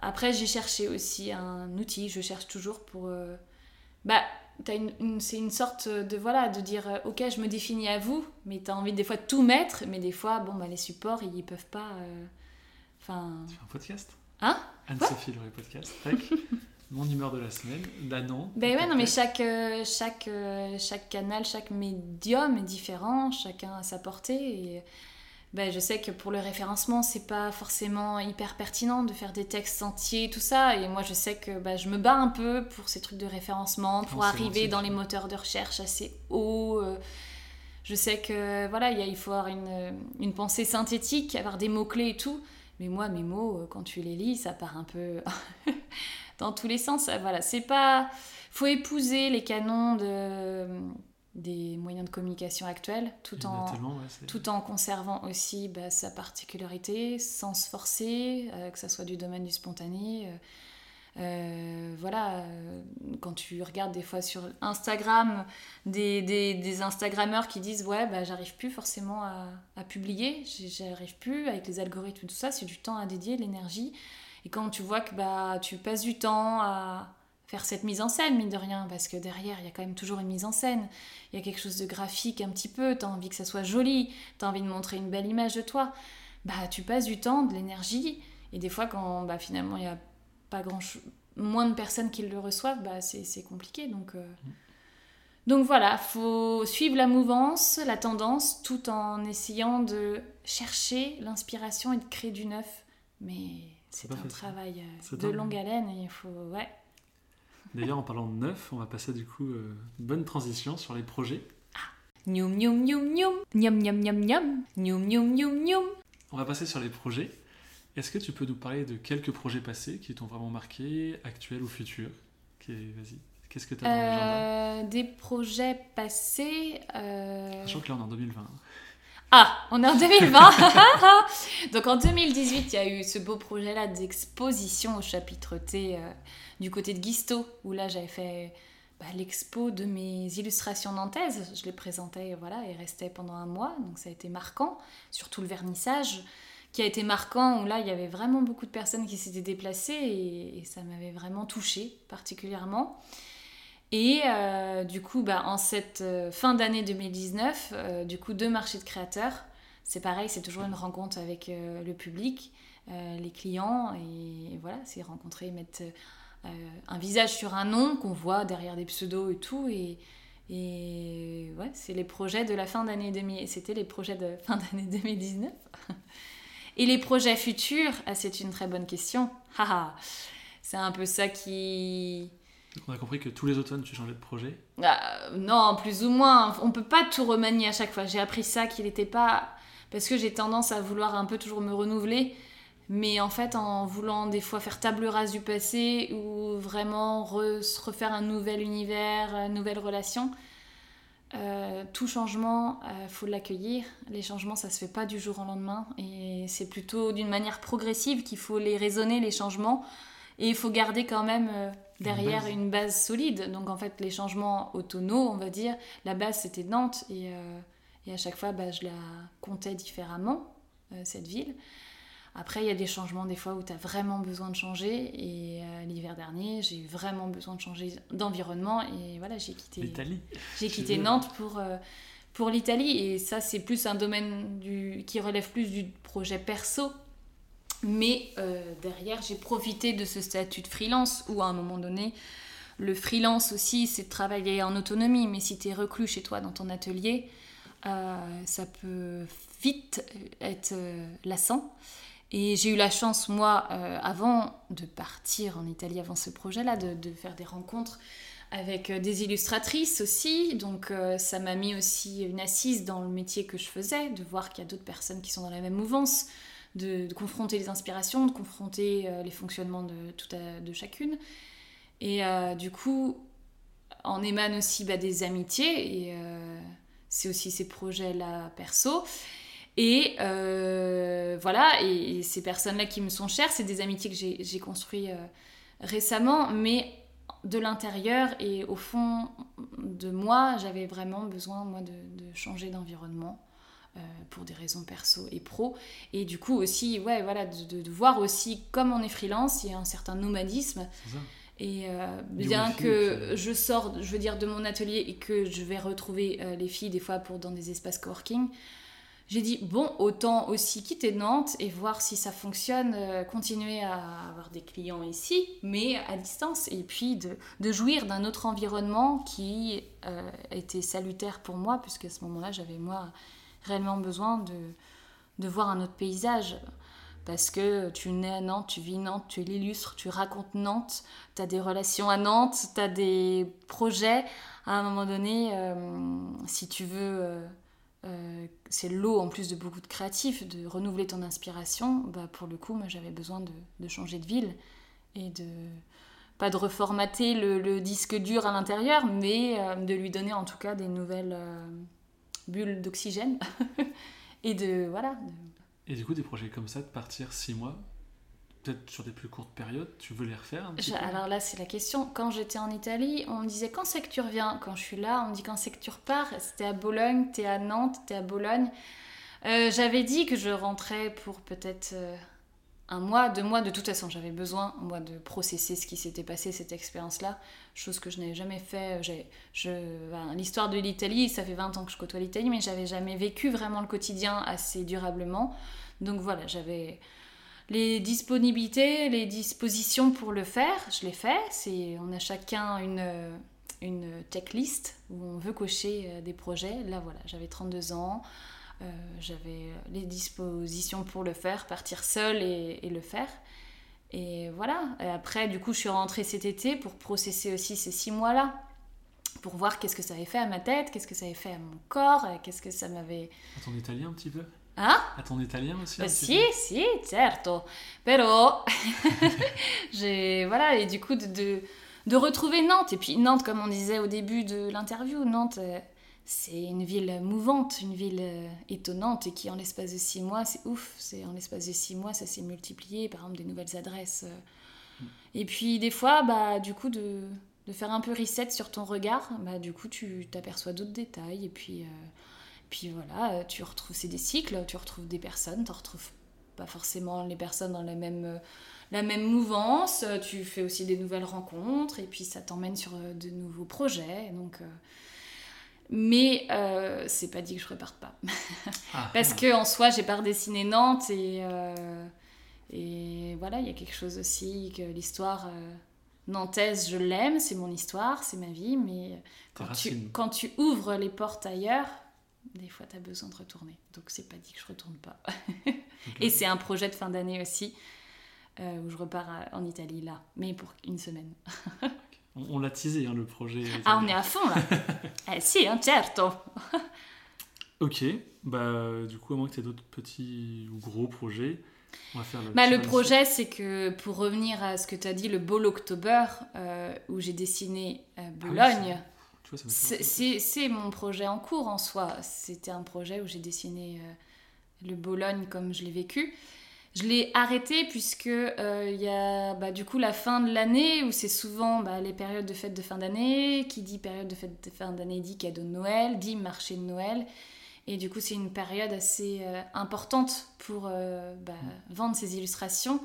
Après, j'ai cherché aussi un outil, je cherche toujours pour. euh, bah, une, une- c'est une sorte de voilà de dire euh, ok, je me définis à vous, mais t'as envie des fois de tout mettre, mais des fois, bon, bah, les supports, ils peuvent pas. euh, Enfin. Tu fais un podcast? Hein? Anne-Sophie, le podcast. Tac. Mon humeur de la semaine. Là, non. Ben ouais, non, mais chaque, euh, chaque, chaque canal, chaque médium est différent, chacun a sa portée. Et ben, je sais que pour le référencement, c'est pas forcément hyper pertinent de faire des textes entiers, tout ça. Et moi, je sais que ben, je me bats un peu pour ces trucs de référencement, pour Non, c'est arriver dans les moteurs de recherche assez haut. euh. Je sais que voilà, il faut avoir une, une pensée synthétique, avoir des mots-clés et tout. Mais moi, mes mots, euh, quand tu les lis, ça part un peu dans tous les sens. Voilà, c'est pas. Faut épouser les canons de, des moyens de communication actuels, tout en ouais, tout en conservant aussi bah, sa particularité, sans se forcer, euh, que ça soit du domaine du spontané. euh, euh, voilà, quand tu regardes des fois sur Instagram des, des, des Instagrammeurs qui disent Ouais, bah, j'arrive plus forcément à, à publier, j'arrive plus avec les algorithmes et tout ça, c'est du temps à dédier, de l'énergie. Et quand tu vois que bah, tu passes du temps à faire cette mise en scène, mine de rien, parce que derrière, il y a quand même toujours une mise en scène, il y a quelque chose de graphique un petit peu, tu as envie que ça soit joli, tu as envie de montrer une belle image de toi, bah tu passes du temps, de l'énergie, et des fois quand bah, finalement il y a pas grand moins de personnes qui le reçoivent, bah, c'est compliqué. Donc, euh. donc voilà, faut suivre la mouvance, la tendance, tout en essayant de chercher l'inspiration et de créer du neuf. Mais c'est un travail euh, de longue haleine et il faut. Ouais. D'ailleurs, en parlant de neuf, on va passer du coup euh, une bonne transition sur les projets. Ah. On va passer sur les projets. Est-ce que tu peux nous parler de quelques projets passés qui t'ont vraiment marqué, actuels ou futurs Vas-y, qu'est-ce que tu as dans euh, Des projets passés. Euh... Sachant que là on est en 2020. Ah, on est en 2020 Donc en 2018, il y a eu ce beau projet-là d'exposition au chapitre T euh, du côté de Guisto, où là j'avais fait bah, l'expo de mes illustrations nantaises. Je les présentais voilà, et restait pendant un mois, donc ça a été marquant, surtout le vernissage qui a été marquant, où là, il y avait vraiment beaucoup de personnes qui s'étaient déplacées et, ça m'avait vraiment touchée particulièrement. Et euh, du coup, bah, en cette euh, fin d'année 2019, euh, du coup, deux marchés de créateurs. C'est pareil, c'est toujours une rencontre avec le public, les clients, et, voilà, c'est rencontrer, mettre un visage sur un nom qu'on voit derrière des pseudos et tout, et, et ouais, c'est les projets de la fin d'année 2000, c'était les projets de fin d'année 2019. Et les projets futurs, ah, c'est une très bonne question. c'est un peu ça qui. On a compris que tous les automnes, tu changeais de projet ah, Non, plus ou moins. On peut pas tout remanier à chaque fois. J'ai appris ça qu'il n'était pas. Parce que j'ai tendance à vouloir un peu toujours me renouveler. Mais en fait, en voulant des fois faire table rase du passé ou vraiment refaire un nouvel univers, une nouvelle relation, euh, tout changement, il euh, faut l'accueillir. Les changements, ça se fait pas du jour au lendemain. Et c'est plutôt d'une manière progressive qu'il faut les raisonner, les changements. Et il faut garder quand même euh, derrière une base. solide. Donc en fait, les changements autonomes, on va dire, la base c'était Nantes. Et, et, à chaque fois, bah, je la comptais différemment, cette ville. Après, il y a des changements des fois où tu as vraiment besoin de changer. Et euh, l'hiver dernier, j'ai eu vraiment besoin de changer d'environnement. Et voilà, j'ai quitté, l'Italie. J'ai quitté Nantes pour, euh, pour l'Italie. Et ça, c'est plus un domaine du, qui relève plus du projet perso. Mais euh, derrière, j'ai profité de ce statut de freelance où à un moment donné, le freelance aussi, c'est de travailler en autonomie. Mais si tu es reclus chez toi dans ton atelier, ça peut vite être lassant. Et j'ai eu la chance, moi, euh, avant de partir en Italie, avant ce projet-là, de, faire des rencontres avec euh, des illustratrices aussi. Donc euh, ça m'a mis aussi une assise dans le métier que je faisais, de voir qu'il y a d'autres personnes qui sont dans la même mouvance, de, confronter les inspirations, de confronter les fonctionnements de, tout de chacune. Et du coup, en émanent aussi bah, des amitiés, et c'est aussi ces projets-là perso. Et euh, voilà, et, ces personnes-là qui me sont chères, c'est des amitiés que j'ai construites euh, récemment, mais de l'intérieur et au fond de moi, j'avais vraiment besoin, moi, de, changer d'environnement. Euh, pour des raisons perso et pro. Et du coup aussi ouais voilà de, voir aussi comme on est freelance il y a un certain nomadisme. Et bien que je sors je veux dire de mon atelier et que je vais retrouver les filles des fois pour dans des espaces coworking j'ai dit bon, autant aussi quitter Nantes et voir si ça fonctionne, euh, continuer à avoir des clients ici, mais à distance, et puis de, de jouir d'un autre environnement qui euh, était salutaire pour moi, puisque à ce moment-là, j'avais moi réellement besoin de, de voir un autre paysage. Parce que tu nais à Nantes, tu vis Nantes, tu l'illustres, tu racontes Nantes, tu as des relations à Nantes, tu as des projets. À un moment donné, euh, si tu veux euh, c'est l'eau en plus de beaucoup de créatifs, de renouveler ton inspiration, bah pour le coup, moi j'avais besoin de, changer de ville et de pas de reformater le, disque dur à l'intérieur, mais euh, de lui donner en tout cas des nouvelles euh, bulles d'oxygène et de voilà. Et du coup, des projets comme ça, de partir six mois, peut-être sur des plus courtes périodes, tu veux les refaire Alors là, c'est la question. Quand j'étais en Italie, on me disait quand c'est que tu reviens? Quand je suis là, on me dit quand c'est que tu repars? C'était à Bologne, t'es à Nantes, t'es à Bologne. Euh, j'avais dit que je rentrais pour peut-être euh, un mois, deux mois. De toute façon, j'avais besoin, moi, de processer ce qui s'était passé, cette expérience-là. Chose que je n'avais jamais fait. Je, L'histoire de l'Italie, ça fait 20 ans que je côtoie l'Italie, mais j'avais jamais vécu vraiment le quotidien assez durablement. Donc voilà, j'avais les disponibilités, les dispositions pour le faire, je l'ai fait. On a chacun une, une checklist où on veut cocher euh, des projets. Là, voilà, j'avais 32 ans, euh, j'avais les dispositions pour le faire, partir seule et, le faire. Et voilà. Et après, du coup, je suis rentrée cet été pour processer aussi ces six mois-là pour voir qu'est-ce que ça avait fait à ma tête, qu'est-ce que ça avait fait à mon corps, qu'est-ce que ça m'avait... À ton italien un petit peu? Hein? À ton italien aussi bah, Si, si, certo. Però, j'ai... Voilà, et du coup, de, de, retrouver Nantes. Et puis Nantes, comme on disait au début de l'interview, Nantes, euh, c'est une ville mouvante, une ville euh, étonnante, et qui en l'espace de six mois, c'est ouf, c'est en l'espace de six mois, ça s'est multiplié, par exemple, des nouvelles adresses. Euh. Mm. Et puis des fois, bah, du coup, de de faire un peu reset sur ton regard, bah, du coup, tu t'aperçois d'autres détails. Et puis, euh, puis voilà, tu retrouves, c'est des cycles, tu retrouves des personnes, tu retrouves pas forcément les personnes dans la même, la même mouvance, tu fais aussi des nouvelles rencontres, et puis ça t'emmène sur de nouveaux projets. Donc, mais c'est pas dit que je reparte pas. Ah. Parce que en soi, j'ai pas redessiné Nantes, et, et voilà, il y a quelque chose aussi que l'histoire nantaise, je l'aime, c'est mon histoire, c'est ma vie, mais quand tu, quand tu, ouvres les portes ailleurs, des fois tu as besoin de retourner. Donc c'est pas dit que je retourne pas. Et c'est un projet de fin d'année aussi, euh, où je repars en Italie là, mais pour une semaine. on, l'a teasé hein, le projet. Ah, on est à fond là Eh si, hein, certo Ok, bah du coup, à moins que tu aies d'autres petits ou gros projets, le, bah, le projet, c'est que pour revenir à ce que tu as dit, le Ball October, euh, où j'ai dessiné euh, ah Bologne, c'est mon projet en cours en soi. C'était un projet où j'ai dessiné euh, le Bologne comme je l'ai vécu. Je l'ai arrêté puisque il y a bah, du coup la fin de l'année où c'est souvent bah, les périodes de fête de fin d'année. Qui dit période de fête de fin d'année dit cadeau de Noël, dit marché de Noël. Et du coup, c'est une période assez euh, importante pour euh, bah, vendre ses illustrations.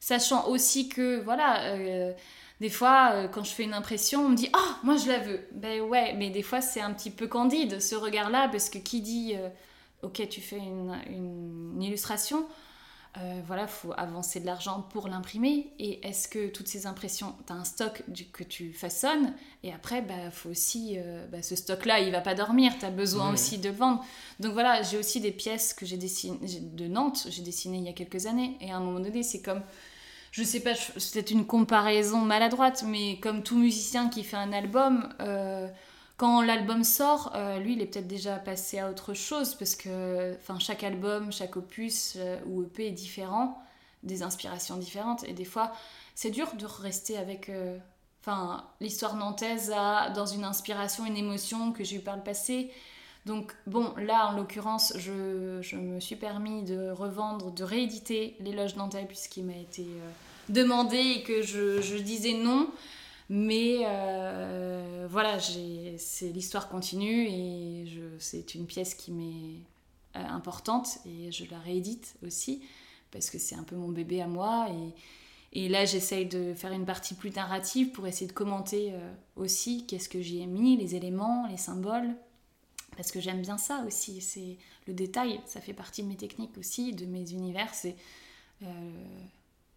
Sachant aussi que, voilà, euh, des fois, quand je fais une impression, on me dit Ah, moi je la veux. Ben ouais, mais des fois, c'est un petit peu candide ce regard-là, parce que qui dit Ok, tu fais une illustration, euh, voilà, faut avancer de l'argent pour l'imprimer. Et est-ce que toutes ces impressions, tu as un stock du, que tu façonnes Et après, bah, faut aussi, euh, bah, ce stock-là, il va pas dormir, tu as besoin aussi de le vendre. Donc voilà, j'ai aussi des pièces que j'ai dessinées de Nantes, j'ai dessiné il y a quelques années. Et à un moment donné, c'est comme, je sais pas, c'est une comparaison maladroite, mais comme tout musicien qui fait un album, euh, quand l'album sort, euh, lui, il est peut-être déjà passé à autre chose parce que chaque album, chaque opus euh, ou EP est différent, des inspirations différentes. Et des fois, c'est dur de rester avec. Euh, enfin, l'histoire nantaise dans une inspiration, une émotion que j'ai eue par le passé. Donc, bon, là, en l'occurrence, je, me suis permis de revendre, de rééditer L'éloge nantais puisqu'il m'a été demandé et que je, je disais non. Mais euh, voilà, c'est l'histoire continue et c'est une pièce qui m'est euh, importante et je la réédite aussi parce que c'est un peu mon bébé à moi. Et, là, j'essaye de faire une partie plus narrative pour essayer de commenter euh, aussi qu'est-ce que j'y ai mis, les éléments, les symboles. Parce que j'aime bien ça aussi, c'est le détail, ça fait partie de mes techniques aussi, de mes univers.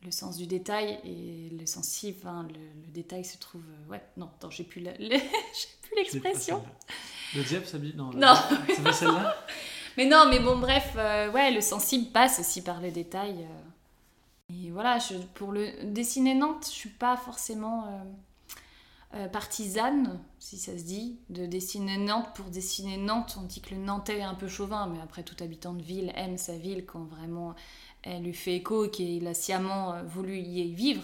Le sens du détail et le sensible, le, détail se trouve. Euh, ouais, non, attends, j'ai plus l'expression. Le diable s'habille Non, non. c'est pas celle-là? Mais non, mais bon, bref, euh, ouais, le sensible passe aussi par le détail. Euh. Et voilà, je, pour le dessiner Nantes, je suis pas forcément partisane, si ça se dit, de dessiner Nantes pour dessiner Nantes. On dit que le Nantais est un peu chauvin, mais après, tout habitant de ville aime sa ville quand vraiment elle lui fait écho et qu'il a sciemment euh, voulu y vivre.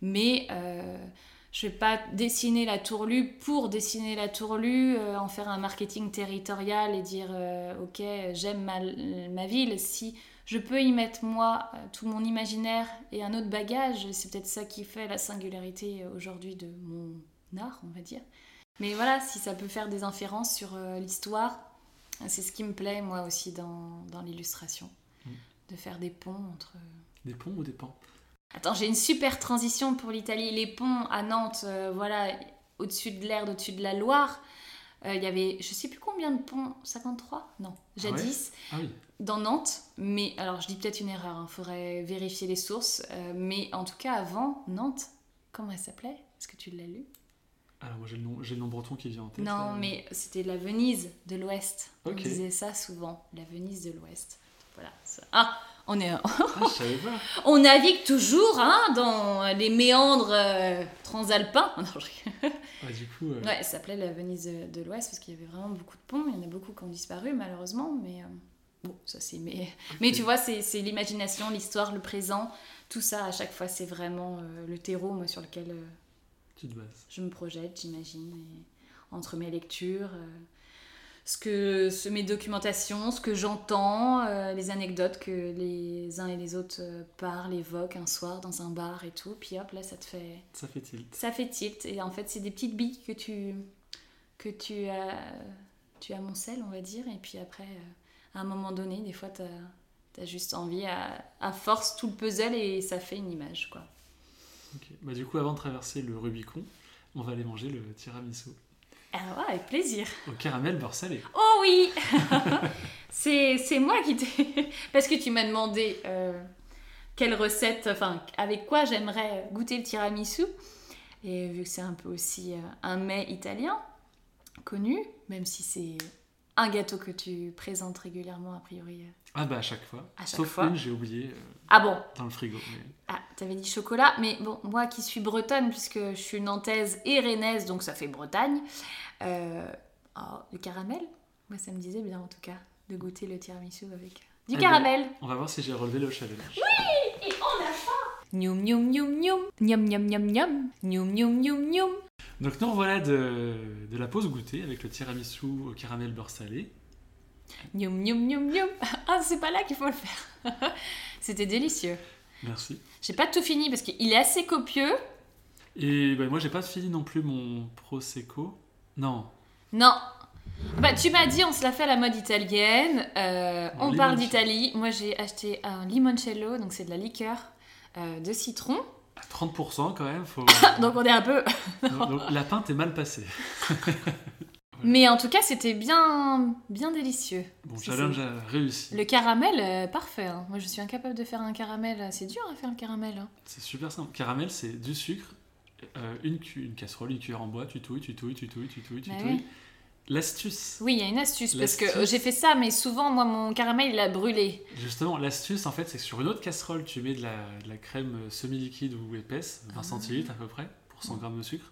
Mais euh, je ne vais pas dessiner la tourlue pour dessiner la tourlue, euh, en faire un marketing territorial et dire ok j'aime ma, ma, ville. Si je peux y mettre moi tout mon imaginaire et un autre bagage, c'est peut-être ça qui fait la singularité aujourd'hui de mon art, on va dire. Mais voilà, si ça peut faire des inférences sur l'histoire, c'est ce qui me plaît moi aussi dans l'illustration de faire des ponts entre. Des ponts ou des pans? Attends, j'ai une super transition pour l'Italie. Les ponts à Nantes, euh, voilà, au-dessus de l'Erdre, au-dessus de la Loire. Euh, Il y avait, je sais plus combien de ponts, 53 Non, jadis, Ah oui. dans Nantes. Mais alors, je dis peut-être une erreur, il faudrait vérifier les sources. euh, mais en tout cas, avant, Nantes, comment elle s'appelait? Est-ce que tu l'as lu? Alors moi j'ai le, nom, j'ai le nom breton qui vient en tête. Non, là. mais c'était la Venise de l'Ouest. On disait ça souvent, la Venise de l'Ouest. Voilà. Ah, on est, Ah, on navigue toujours hein, dans les méandres euh, transalpins. Non, je rigole. Ah, du coup, euh, Ouais, ça s'appelait la Venise de, l'Ouest parce qu'il y avait vraiment beaucoup de ponts. Il y en a beaucoup qui ont disparu malheureusement, mais euh, bon, ça c'est. Mais, mais tu vois, c'est l'imagination, l'histoire, le présent, tout ça à chaque fois, c'est vraiment le terreau moi, sur lequel tu te bases. je me projette, j'imagine, et entre mes lectures. Ce que ce, mes documentations, ce que j'entends, euh, les anecdotes que les uns et les autres euh, parlent, évoquent un soir dans un bar et tout, puis hop là ça te fait Ça fait tilt. ça fait tilt et en fait c'est des petites billes que tu que tu as tu amonцelles on va dire et puis après euh, à un moment donné des fois tu as, juste envie à, à force tout le puzzle et ça fait une image quoi. Ok. Bah, du coup, avant de traverser le Rubicon, on va aller manger le tiramisu Alors ouais, avec plaisir. au caramel beurre salé. Oh oui C'est c'est moi qui t'ai parce que tu m'as demandé euh, quelle recette enfin avec quoi j'aimerais goûter le tiramisu et vu que c'est un peu aussi euh, un mets italien connu même si c'est un gâteau que tu présentes régulièrement a priori. Ah bah à chaque fois. À chaque Sauf fois. une, j'ai oublié euh, Ah bon dans le frigo. mais- Ah, t'avais dit chocolat, mais bon, moi qui suis bretonne, puisque je suis nantaise et rennaise, donc ça fait Bretagne, euh, oh, le caramel, moi ça me disait bien en tout cas, de goûter le tiramisu avec du Eh ben, caramel. On va voir si j'ai relevé le challenge. Et on a faim Nyoum nyoum nyoum nyoum, nyoum nyoum nyoum nyoum, nyoum nyoum nyoum nyoum. Donc nous revoilà de, de la pause goûter avec le tiramisu au caramel beurre salé. Nyoum nyoum nyoum nyoum. Ah, c'est pas là qu'il faut le faire. C'était délicieux. Merci. J'ai pas tout fini parce qu'il est assez copieux. Et bah, moi j'ai pas fini non plus mon prosecco. Non. Non. Bah, tu m'as dit, on se l'a fait à la mode italienne. euh, on parle limoncello. d'Italie. Moi, j'ai acheté un limoncello, donc c'est de la liqueur euh, de citron. À 30% quand même, faut. Donc, on est un peu. donc, donc, la pinte est mal passée. Mais en tout cas, c'était bien, bien délicieux. Bon, challenge réussi. Le caramel, euh, parfait. hein. Moi, je suis incapable de faire un caramel. C'est dur à faire le caramel. hein. C'est super simple. Caramel, c'est du sucre, euh, une, cu- une casserole, une cuillère en bois, tu touilles, tu touilles, tu touilles, tu touilles, tu Bah touilles. oui. L'astuce, Oui, il y a une astuce. Parce que euh, j'ai fait ça, mais souvent, moi, mon caramel, il a brûlé. justement, l'astuce en fait, c'est que sur une autre casserole, tu mets de la, de la crème semi-liquide ou épaisse, 20 Ah. centilitres à peu près, pour 100 grammes de sucre.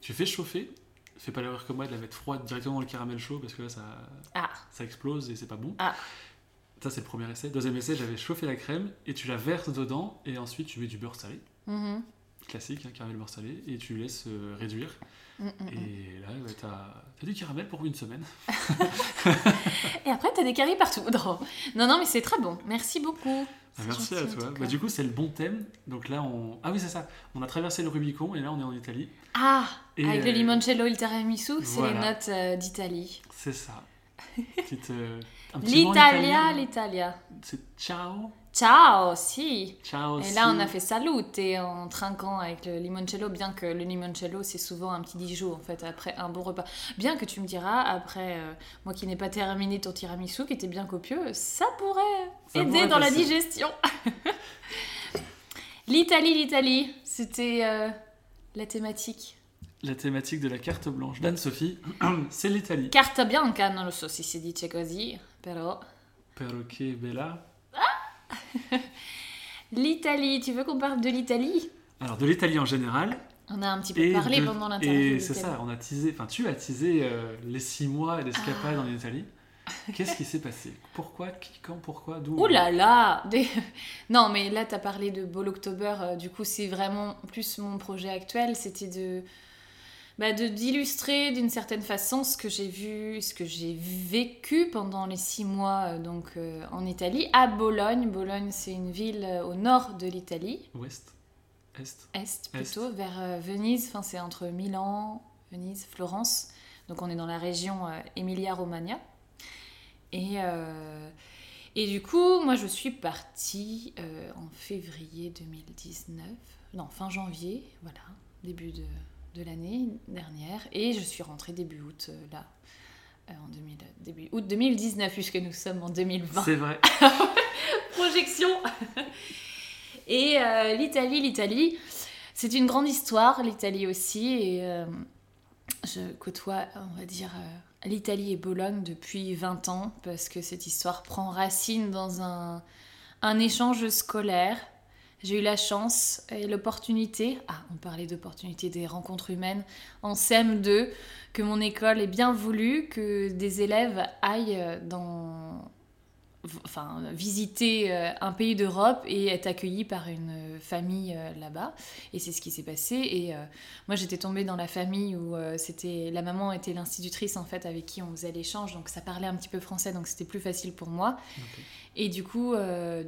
Tu fais chauffer, fais pas l'erreur que moi de la mettre froide directement dans le caramel chaud parce que là ça, Ah. ça explose et c'est pas bon. Ah. Ça c'est le premier essai. Deuxième essai, j'avais chauffé la crème et tu la verses dedans et ensuite tu mets du beurre salé, Mhm. classique, hein, caramel beurre salé, et tu laisses euh, réduire. Mm, mm, mm. Et là, ouais, t'as as du caramel pour une semaine. Et après, t'as des caries partout. Non, non, mais c'est très bon. Merci beaucoup. Merci à toi. Bah, du coup, c'est le bon thème. Donc là, on. Ah oui, c'est ça. On a traversé le Rubicon et là, on est en Italie. Ah, Et, avec le euh, limoncello et le tiramisu, c'est voilà. les notes euh, d'Italie. C'est ça. Euh, L'Italia, l'Italia. C'est ciao? Ciao, si. Ciao. Et là, on a fait salute en trinquant avec le limoncello, bien que le limoncello, c'est souvent un petit Dijon, en fait, après un bon repas. Bien que tu me diras, après, euh, moi qui n'ai pas terminé ton tiramisu, qui était bien copieux, ça pourrait Ça aider dans la digestion. L'Italie, l'Italie, c'était euh, la thématique. La thématique de la carte blanche d'Anne-Sophie, c'est l'Italie. Carta bianca, non lo so se si dice così, però... Perché bella. L'Italie, tu veux qu'on parle de l'Italie? Alors, de l'Italie en général. On a un petit peu parlé de- pendant l'interview. et c'est ça, on a teasé, enfin tu as teasé euh, les six mois d'escapade Ah. en Italie. Qu'est-ce qui s'est passé? Pourquoi Qui Quand Pourquoi D'où? Ouh là là des- Non, mais là, tu as parlé de Ball October. euh, du coup, c'est vraiment plus mon projet actuel. C'était de bah, de- d'illustrer d'une certaine façon ce que j'ai vu, ce que j'ai vécu pendant les six mois euh, donc euh, en Italie, à Bologne. Bologne, c'est une ville euh, au nord de l'Italie, Ouest Est est plutôt, vers euh, Venise. Enfin, c'est entre Milan, Venise, Florence. Donc, on est dans la région euh, Emilia-Romagna. Et, et du coup, moi, je suis partie en février 2019. Non, fin janvier, voilà, début de de l'année dernière et je suis rentrée début août là. en 2000, début août 2019 puisque nous sommes en 2020. C'est vrai. Projection. et l'Italie, l'Italie, c'est une grande histoire, l'Italie aussi. Et je côtoie, on va dire, l'Italie et Bologne depuis 20 ans parce que cette histoire prend racine dans un, un échange scolaire. J'ai eu la chance et l'opportunité, ah on parlait d'opportunité des rencontres humaines, en CM2, que mon école ait bien voulu que des élèves aillent dans, enfin, visiter euh, un pays d'Europe et être accueilli par une euh, famille euh, là-bas. Et c'est ce qui s'est passé. Et moi, j'étais tombée dans la famille où c'était la maman était l'institutrice en fait avec qui on faisait l'échange, donc ça parlait un petit peu français, donc c'était plus facile pour moi. Et du coup,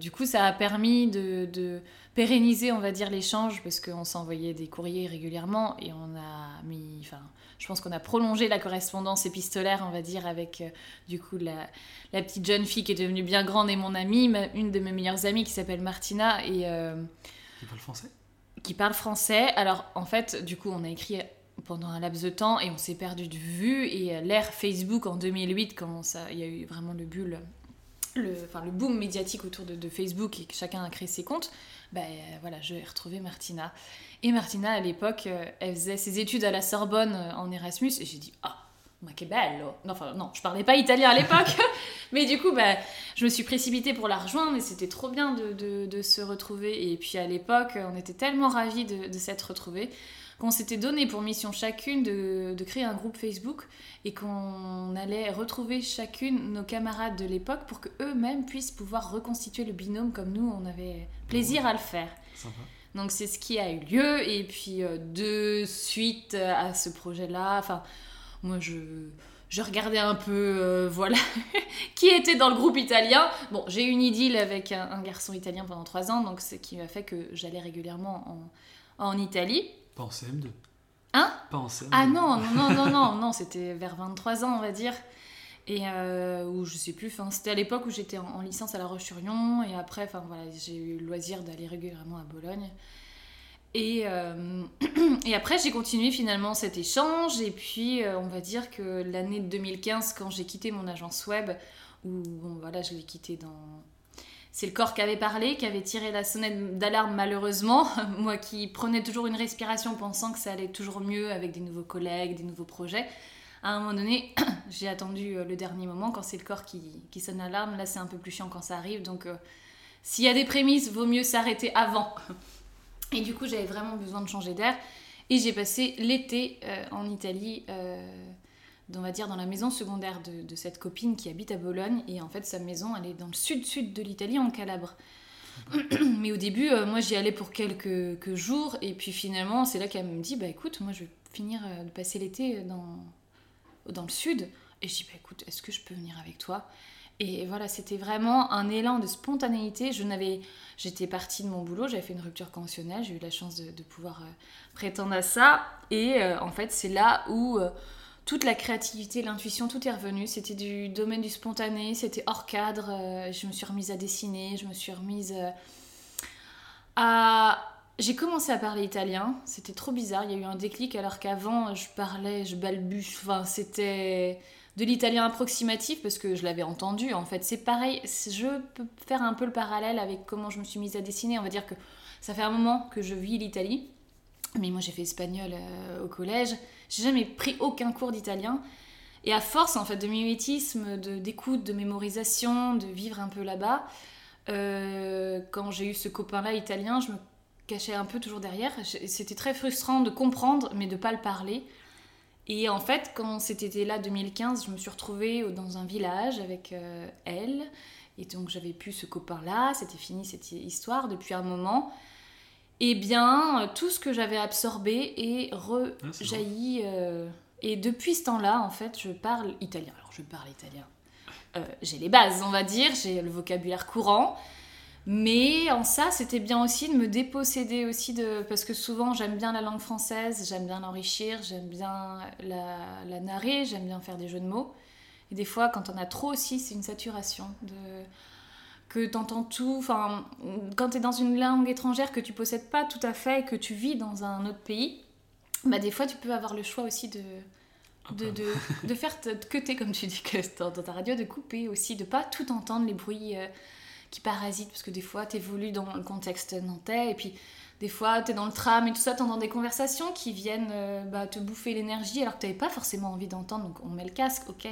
du coup, ça a permis de, de pérenniser, on va dire, l'échange parce qu'on s'envoyait des courriers régulièrement et on a mis, enfin je pense qu'on a prolongé la correspondance épistolaire, on va dire, avec euh, du coup la, petite jeune fille qui est devenue bien grande et mon amie, une de mes meilleures amies qui s'appelle Martina et euh, qui parle français? Qui parle français. Alors en fait, du coup, on a écrit pendant un laps de temps et on s'est perdu de vue et euh, l'ère Facebook en 2008 quand ça il y a eu vraiment le bulle le, enfin, le boom médiatique autour de, Facebook et que chacun a créé ses comptes, ben voilà, je vais retrouver Martina. Et Martina, à l'époque, euh, elle faisait ses études à la Sorbonne euh, en Erasmus et j'ai dit Ah, ma che bello Non, enfin, non, je parlais pas italien à l'époque, mais du coup, bah, je me suis précipitée pour la rejoindre et c'était trop bien de, de, se retrouver. Et puis à l'époque, on était tellement ravis de, de s'être retrouvés qu'on s'était donné pour mission chacune de, de, créer un groupe Facebook et qu'on allait retrouver chacune nos camarades de l'époque pour qu'eux-mêmes puissent pouvoir reconstituer le binôme comme nous, on avait plaisir à le faire. Sympa. Donc c'est ce qui a eu lieu. Et puis euh, de suite à ce projet-là, enfin, moi je, je regardais un peu, euh, voilà, qui était dans le groupe italien. Bon, j'ai eu une idylle avec un, garçon italien pendant trois ans, donc ce qui m'a fait que j'allais régulièrement en, en Italie. Pas en CM2 Hein? Pas en CM2 Ah non, non, non, non, non, c'était vers 23 ans, on va dire. Et euh, où je sais plus, c'était à l'époque où j'étais en, licence à La Roche-sur-Yon, et après, enfin voilà, j'ai eu le loisir d'aller régulièrement à Bologne. Et, euh, et après, j'ai continué finalement cet échange, et puis euh, on va dire que l'année de 2015, quand j'ai quitté mon agence web, où bon, voilà, je l'ai quitté dans. C'est le corps qui avait parlé, qui avait tiré la sonnette d'alarme malheureusement. Moi qui prenais toujours une respiration pensant que ça allait toujours mieux avec des nouveaux collègues, des nouveaux projets à un moment donné, j'ai attendu euh, le dernier moment quand c'est le corps qui, qui sonne l'alarme. Là, c'est un peu plus chiant quand ça arrive. Donc, euh, s'il y a des prémices, vaut mieux s'arrêter avant. Et du coup, j'avais vraiment besoin de changer d'air. Et j'ai passé l'été euh, en Italie, on va dire dans la maison secondaire de, cette copine qui habite à Bologne. Et en fait, sa maison, elle est dans le sud-sud de l'Italie, en Calabre. Mais au début, moi, j'y allais pour quelques, jours. Et puis finalement, c'est là qu'elle me dit, bah écoute, moi, je vais finir de passer l'été dans, dans le sud. Et je dis, bah, écoute, est-ce que je peux venir avec toi? Et voilà, c'était vraiment un élan de spontanéité. Je n'avais, j'étais partie de mon boulot, j'avais fait une rupture conventionnelle, j'ai eu la chance de, pouvoir euh, prétendre à ça. Et euh, en fait, c'est là où euh, toute la créativité, l'intuition, tout est revenu. C'était du domaine du spontané, c'était hors cadre. je me suis remise à dessiner, je me suis remise à j'ai commencé à parler italien, c'était trop bizarre, il y a eu un déclic alors qu'avant je parlais, je balbuche, enfin c'était de l'italien approximatif parce que je l'avais entendu en fait. C'est pareil, je peux faire un peu le parallèle avec comment je me suis mise à dessiner. On va dire que ça fait un moment que je vis l'Italie, mais moi j'ai fait espagnol euh, au collège, j'ai jamais pris aucun cours d'italien. Et à force en fait de mimétisme, d'écoute, de, mémorisation, de vivre un peu là-bas, euh, quand j'ai eu ce copain-là italien, je me cachait un peu toujours derrière. C'était très frustrant de comprendre, mais de pas le parler. Et en fait, quand c'était là 2015, je me suis retrouvée dans un village avec euh, elle. Et donc j'avais plus ce copain-là, c'était fini cette histoire depuis un moment. Et eh bien, tout ce que j'avais absorbé est rejailli. Euh, et depuis ce temps-là, en fait, je parle italien. Alors, je parle italien. Euh, j'ai les bases, on va dire, j'ai le vocabulaire courant. Mais en ça, c'était bien aussi de me déposséder aussi de... Parce que souvent, j'aime bien la langue française, j'aime bien l'enrichir, j'aime bien la, narrer, j'aime bien faire des jeux de mots. Et des fois, quand on a trop aussi, c'est une saturation de que tu entends tout, enfin, quand tu es dans une langue étrangère que tu possèdes pas tout à fait, que tu vis dans un autre pays, bah, des fois, tu peux avoir le choix aussi de, de, de, de, faire que t'es, comme tu dis que dans, ta radio, de couper aussi, de pas tout entendre les bruits euh, qui parasitent, parce que des fois, t'évolues dans le contexte nantais, et puis des fois, t'es dans le tram et tout ça, t'entends des conversations qui viennent euh, bah, te bouffer l'énergie, alors que t'avais pas forcément envie d'entendre, donc on met le casque, ok.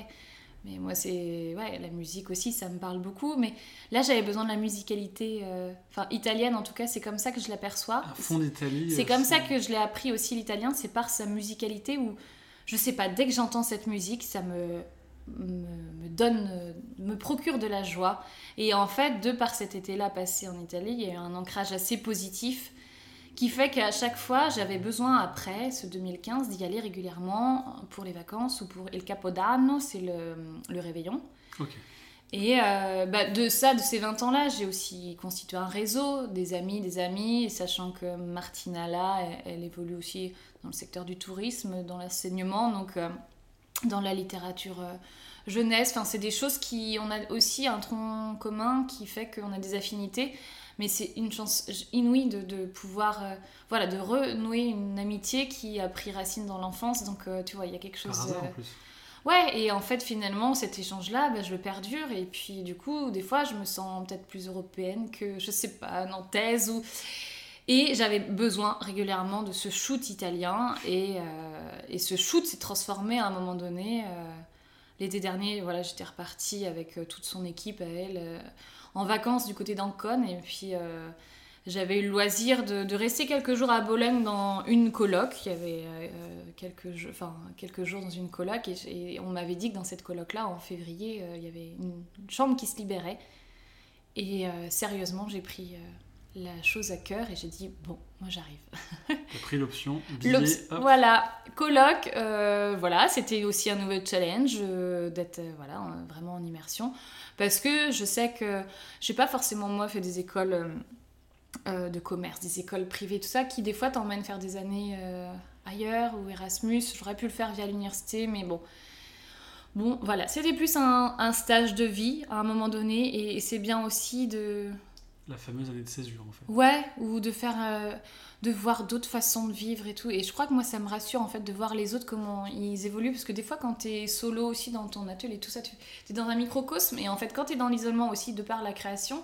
Mais moi, c'est. Ouais, la musique aussi, ça me parle beaucoup. Mais là, j'avais besoin de la musicalité. euh, Enfin, italienne en tout cas, c'est comme ça que je l'aperçois. À fond d'Italie. C'est euh, comme ça que je l'ai appris aussi l'italien, c'est par sa musicalité où, je sais pas, dès que j'entends cette musique, ça me, me, me donne, me procure de la joie. Et en fait, de par cet été-là passé en Italie, il y a eu un ancrage assez positif qui fait qu'à chaque fois, j'avais besoin après ce 2015 d'y aller régulièrement pour les vacances ou pour El Capodanno, c'est le, le réveillon. Et euh, bah, de ça, de ces 20 ans-là, j'ai aussi constitué un réseau, des amis, des amis, et sachant que Martina, là, elle, elle évolue aussi dans le secteur du tourisme, dans l'enseignement, donc euh, dans la littérature euh, jeunesse. Enfin, c'est des choses qui... On a aussi un tronc commun qui fait qu'on a des affinités, mais c'est une chance inouïe de, de pouvoir... euh, voilà, de renouer une amitié qui a pris racine dans l'enfance, donc euh, tu vois, il y a quelque Par chose... euh, en plus. Ouais, et en fait, finalement, cet échange-là, bah, je le perdure. Et puis, du coup, des fois, je me sens peut-être plus européenne que, je sais pas, nantaise ou. Et j'avais besoin régulièrement de ce shoot italien. Et, euh, et ce shoot s'est transformé à un moment donné. euh, L'été dernier, voilà, j'étais repartie avec euh, toute son équipe à elle euh, en vacances du côté d'Ancône. Et puis, euh, j'avais eu le loisir de, rester quelques jours à Bologne dans une coloc. Il y avait euh, quelques, jours, enfin, quelques jours dans une coloc. Et, on m'avait dit que dans cette coloc-là, en février, euh, il y avait une, chambre qui se libérait. Et euh, sérieusement, j'ai pris euh, la chose à cœur et j'ai dit, bon, moi j'arrive. T'as pris l'option billet. Voilà, colloque, euh, voilà, c'était aussi un nouveau challenge euh, d'être euh, voilà, en- vraiment en immersion. Parce que je sais que j'ai pas forcément, moi, fait des écoles de commerce, des écoles privées, tout ça, qui des fois t'emmènent faire des années ailleurs ou Erasmus. J'aurais pu le faire via l'université, mais bon. Bon, voilà, c'était plus un, un stage de vie à un moment donné, et, et c'est bien aussi de, La fameuse année de césure en fait. Ouais, ou de faire, euh, de voir d'autres façons de vivre et tout. Et je crois que moi, ça me rassure en fait de voir les autres comment ils évoluent, parce que des fois, quand t'es solo aussi dans ton atelier et tout ça, tu es dans un microcosme. Et en fait, quand t'es dans l'isolement aussi de par la création,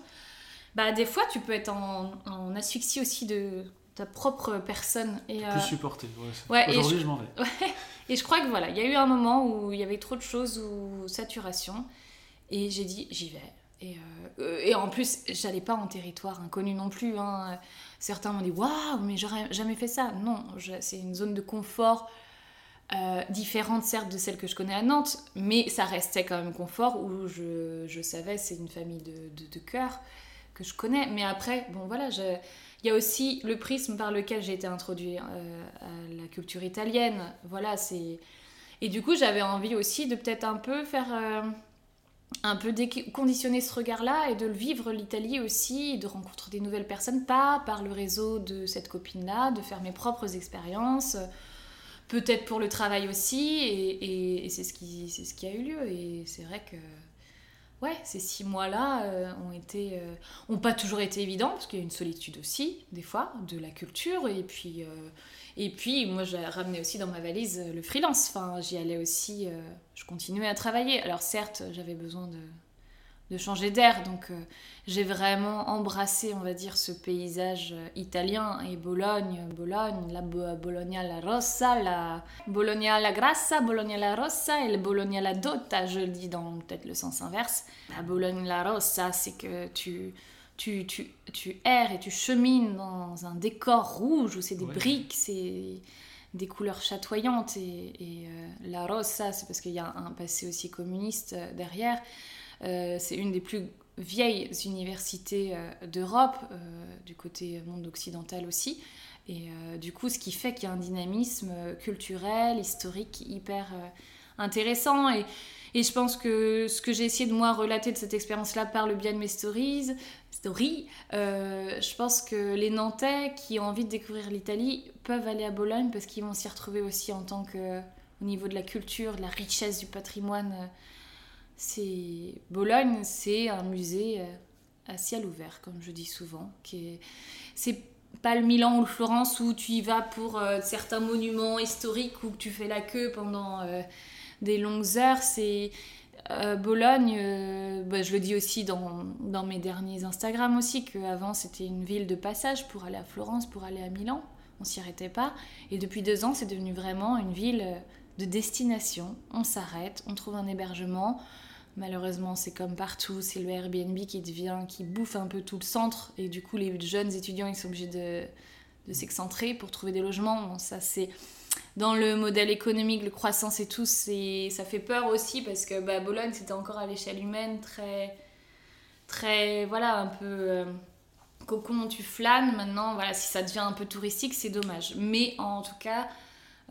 bah des fois, tu peux être en, en asphyxie aussi de ta propre personne. Et, euh, Plus. Ouais, c'est- ouais, et Aujourd'hui, je- je, m'en vais. et je crois que voilà, il y a eu un moment où il y avait trop de choses ou saturation. Et j'ai dit, j'y vais. Et, euh, et en plus, j'allais pas en territoire inconnu non plus. hein. Certains m'ont dit, waouh, mais j'aurais jamais fait ça. Non, c'est une zone de confort euh, différente, certes, de celle que je connais à Nantes, mais ça restait quand même confort où je, je savais, c'est une famille de, de, cœur que je connais. Mais après, bon voilà, il y a aussi le prisme par lequel j'ai été introduite euh, à la culture italienne. Voilà, c'est. Et du coup, j'avais envie aussi de peut-être un peu faire. Un peu déconditionner ce regard-là et de le vivre l'Italie aussi, de rencontrer des nouvelles personnes, pas par le réseau de cette copine-là, de faire mes propres expériences, peut-être pour le travail aussi, et, c'est ce, qui, ce qui a eu lieu. Et c'est vrai que ouais, ces six mois-là euh, ont été, euh, ont pas toujours été évidents parce qu'il y a une solitude aussi des fois de la culture et puis euh, et puis moi j'ai ramené aussi dans ma valise euh, le freelance. Enfin j'y allais aussi, euh, je continuais à travailler. Alors certes j'avais besoin de de changer d'air donc euh, j'ai vraiment embrassé on va dire ce paysage italien et Bologne, Bologne, la Bo- Bologna la rossa, la Bologna la grassa, Bologna la rossa et le Bologna la dotta, je le dis dans peut-être le sens inverse. La Bologne la rossa, c'est que tu, tu, tu, tu erres et tu chemines dans un décor rouge où c'est des Ouais. briques, c'est des couleurs chatoyantes. Et, et, euh, la rossa, c'est parce qu'il y a un passé aussi communiste euh, derrière. Euh, c'est une des plus vieilles universités euh, d'Europe, euh, du côté monde occidental aussi. Et du coup, ce qui fait qu'il y a un dynamisme culturel, historique hyper intéressant. Et, et je pense que ce que j'ai essayé de moi relater de cette expérience-là par le biais de mes stories, stories euh, je pense que les Nantais qui ont envie de découvrir l'Italie peuvent aller à Bologne parce qu'ils vont s'y retrouver aussi en tant que, au niveau de la culture, de la richesse du patrimoine. euh, c'est Bologne, c'est un musée euh, à ciel ouvert, comme je dis souvent. C'est... pas le Milan ou le Florence où tu y vas pour certains monuments historiques où tu fais la queue pendant des longues heures. C'est Bologne, bah, je le dis aussi dans, mes derniers Instagram aussi, qu'avant c'était une ville de passage pour aller à Florence, pour aller à Milan. On s'y arrêtait pas. Et depuis deux ans, c'est devenu vraiment une ville de destination. On s'arrête, on trouve un hébergement. Malheureusement, c'est comme partout, c'est le Airbnb qui devient, qui bouffe un peu tout le centre, et du coup, les jeunes étudiants, ils sont obligés de, de s'excentrer pour trouver des logements. ça, c'est dans le modèle économique, le croissance et tout, ça fait peur aussi parce que bah, Bologne, c'était encore à l'échelle humaine très, très, voilà, un peu euh, cocon, tu flânes. Maintenant, voilà, si ça devient un peu touristique, c'est dommage. Mais en tout cas,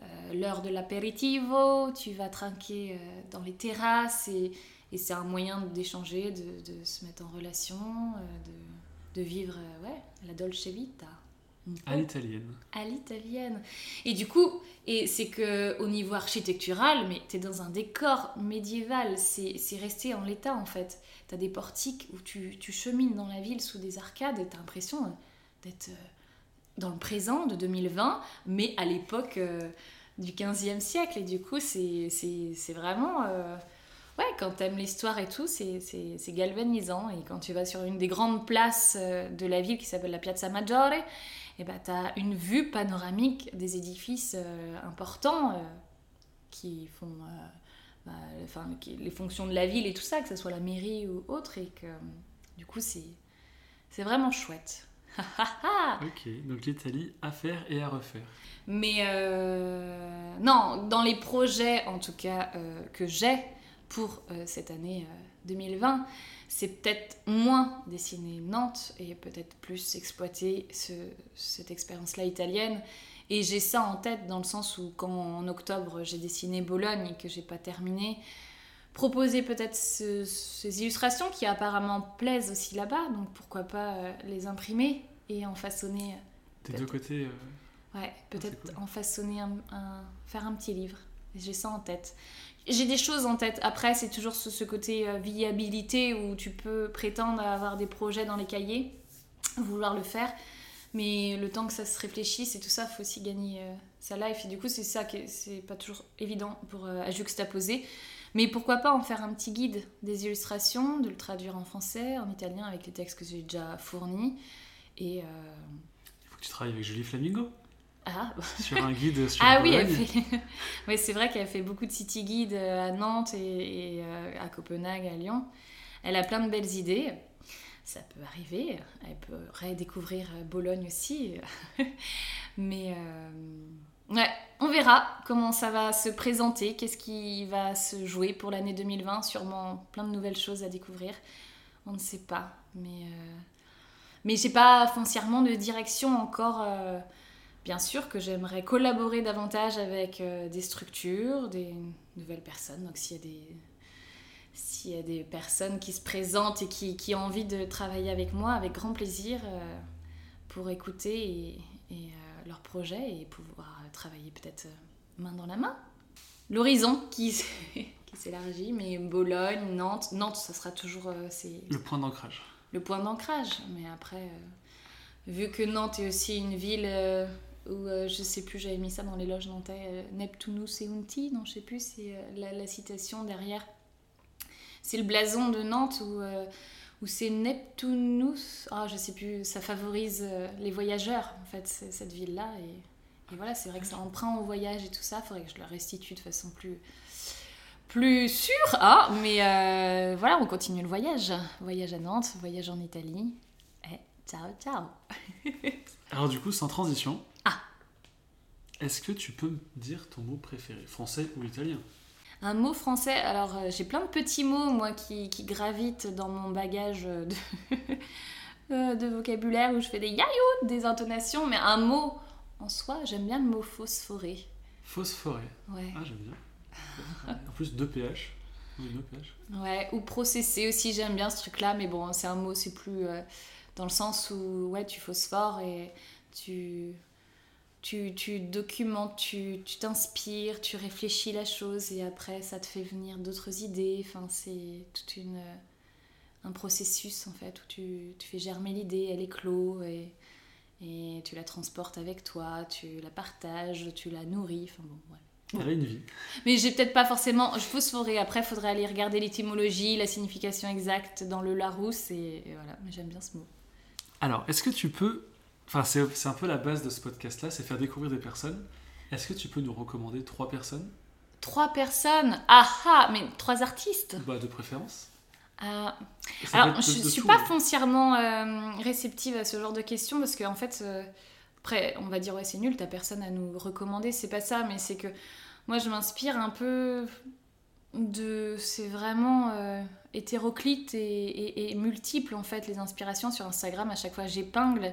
euh, l'heure de l'apéritivo, tu vas trinquer euh, dans les terrasses et c'est un moyen d'échanger, de, se mettre en relation, euh, de, vivre ouais, la dolce vita. À l'italienne. À l'italienne. Et du coup, et c'est que au niveau architectural, mais tu es dans un décor médiéval, c'est resté en l'état en fait. Tu as des portiques où tu, tu, chemines dans la ville sous des arcades et tu as l'impression euh, d'être dans le présent de 2020, mais à l'époque du 15e siècle. Et du coup, c'est vraiment ouais, quand t'aimes l'histoire et tout, c'est galvanisant. Et quand tu vas sur une des grandes places euh, de la ville qui s'appelle la Piazza Maggiore, et eh ben, tu as une vue panoramique des édifices euh, importants euh, qui font bah, enfin, les fonctions de la ville et tout ça, que ce soit la mairie ou autre. Et que du coup, c'est vraiment chouette. ok, donc l'Italie à faire et à refaire. Mais non, dans les projets en tout cas que j'ai, pour euh, cette année 2020, euh, c'est peut-être moins dessiner Nantes et peut-être plus exploiter cette expérience-là italienne. Et j'ai ça en tête dans le sens où quand en octobre j'ai dessiné Bologne et que j'ai pas terminé, proposer peut-être ces illustrations qui apparemment plaisent aussi là-bas, donc pourquoi pas euh, les imprimer et en façonner. Des deux côtés. Ouais, peut-être en façonner un, faire un petit livre. J'ai ça en tête. J'ai des choses en tête. Après, c'est toujours ce, côté euh, viabilité où tu peux prétendre avoir des projets dans les cahiers, vouloir le faire. Mais le temps que ça se réfléchisse et tout ça, il faut aussi gagner euh, sa life. Et du coup, c'est ça qui c'est pas toujours évident pour, euh, à juxtaposer. Mais pourquoi pas en faire un petit guide des illustrations, de le traduire en français, en italien avec les textes que j'ai déjà fournis. Et. Il faut que tu travailles avec Julie Flamingo. Ah. sur un guide sur Ah oui, fait... c'est vrai qu'elle fait beaucoup de city guides euh, à Nantes et, euh, à Copenhague, à Lyon. Elle a plein de belles idées. Ça peut arriver. Elle peut redécouvrir euh, Bologne aussi. Mais ouais, on verra comment ça va se présenter, qu'est-ce qui va se jouer pour l'année 2020. Sûrement plein de nouvelles choses à découvrir. On ne sait pas. Mais, mais j'ai pas foncièrement de direction encore Bien sûr que j'aimerais collaborer davantage avec euh, des structures, des nouvelles personnes. Donc s'il y a des s'il y a des personnes qui se présentent et qui, qui, ont envie de travailler avec moi, avec grand plaisir, euh, pour écouter et, et euh, leurs projets et pouvoir travailler peut-être main dans la main. L'horizon qui, qui s'élargit, mais Bologne, Nantes, Nantes, ça sera toujours... c'est le point d'ancrage. Le point d'ancrage, mais après, vu que Nantes est aussi une ville ou euh, je sais plus, j'avais mis ça dans les loges nantais, euh, Neptunus Eunti, non, je sais plus, c'est euh, la, citation derrière. C'est le blason de Nantes où, où c'est Neptunus, ah, je sais plus, ça favorise les voyageurs, en fait, cette ville-là. Et, voilà, c'est vrai que ça emprunt au voyage et tout ça, il faudrait que je le restitue de façon plus, plus sûre. Ah, mais voilà, on continue le voyage. Voyage à Nantes, voyage en Italie. Et ciao, ciao. Alors du coup, sans transition, est-ce que tu peux me dire ton mot préféré, français ou italien? Un mot français, alors euh, j'ai plein de petits mots, moi, qui, gravitent dans mon bagage de, euh, de vocabulaire où je fais des yaïou, des intonations, mais un mot en soi, j'aime bien le mot phosphoré. Phosphoré Ouais. Ah, j'aime bien. en plus, 2 pH. Oui, 2 pH. Ouais, ou processé aussi, j'aime bien ce truc-là, mais bon, c'est un mot, c'est plus euh, dans le sens où, ouais, tu phosphores et tu tu, tu documentes, tu t'inspires, tu, réfléchis la chose et après ça te fait venir d'autres idées. Enfin, c'est tout une, un processus en fait où tu, tu fais germer l'idée, elle éclot et, et tu la transportes avec toi, tu la partages, tu la nourris. Enfin bon, voilà. Elle a une vie. Mais j'ai peut-être pas forcément. Je phosphorais. Après, il faudrait aller regarder l'étymologie, la signification exacte dans le Larousse. Et, et voilà, mais j'aime bien ce mot. Alors, est-ce que tu peux. Enfin, c'est un peu la base de ce podcast-là, c'est faire découvrir des personnes. Est-ce que tu peux nous recommander trois personnes? Trois personnes? Ah ah, mais trois artistes? bah, De préférence peut Alors, je de suis tout, pas hein. foncièrement euh, réceptive à ce genre de questions parce qu'en fait, euh, après, on va dire ouais, c'est nul, t'as personne à nous recommander, c'est pas ça, mais c'est que moi, je m'inspire un peu de. C'est vraiment euh, hétéroclite et, et- et multiple en fait, les inspirations sur Instagram. À chaque fois, j'épingle.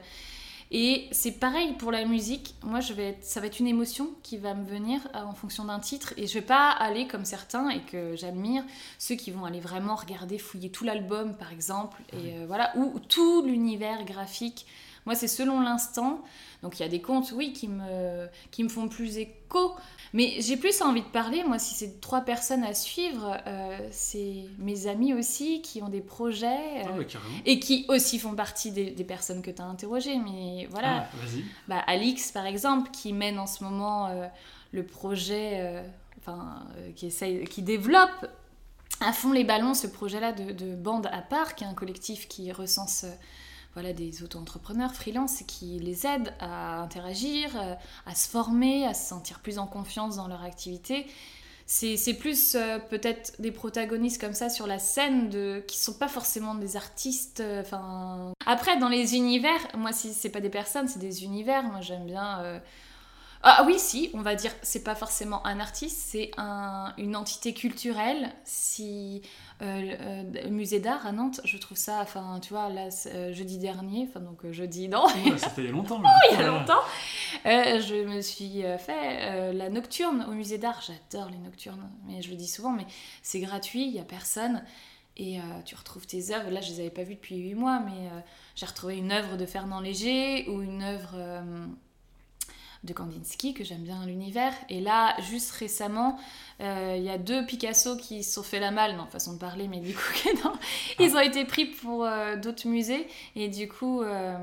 Et c'est pareil pour la musique. Moi, je vais être- ça va être une émotion qui va me venir euh, en fonction d'un titre. Et je vais pas aller comme certains et que j'admire, ceux qui vont aller vraiment regarder, fouiller tout l'album, par exemple, et euh, voilà, ou tout l'univers graphique. Moi, c'est selon l'instant. Donc, il y a des comptes, oui, qui me, qui me font plus écho. Mais j'ai plus envie de parler, moi, si c'est trois personnes à suivre, euh, c'est mes amis aussi qui ont des projets. Ah euh, ouais, carrément. et qui aussi font partie des, des personnes que tu as interrogées. Mais voilà, Ah, vas-y. bah, Alix, par exemple, qui mène en ce moment euh, le projet, euh, enfin, qui, essaye, qui développe à fond les ballons ce projet-là de, de Bande à part, qui est un collectif qui recense voilà, des auto-entrepreneurs, freelance, qui les aide à interagir, euh, à se former, à se sentir plus en confiance dans leur activité. C'est plus euh, peut-être des protagonistes comme ça sur la scène de, qui sont pas forcément des artistes. euh, après dans les univers, moi si c'est pas des personnes, c'est des univers. Moi j'aime bien. Ah oui, si, on va dire, c'est pas forcément un artiste, c'est un, une entité culturelle. Si euh, euh, le musée d'art à Nantes, je trouve ça, enfin, tu vois, là, euh, jeudi dernier, enfin donc jeudi non, Oula, C'était il y a longtemps. là. il y a longtemps, euh, je me suis fait euh, la nocturne au musée d'art. J'adore les nocturnes, mais je le dis souvent, mais c'est gratuit, il y a personne. Et tu retrouves tes œuvres. Là, je les avais pas vues depuis 8 mois, mais j'ai retrouvé une œuvre de Fernand Léger ou une œuvre de Kandinsky, que j'aime bien l'univers. Et là, juste récemment, euh, il y a deux Picasso qui se sont fait la malle, non, façon de parler, mais du coup, non, ils ont été pris pour euh, d'autres musées. Et du coup, euh,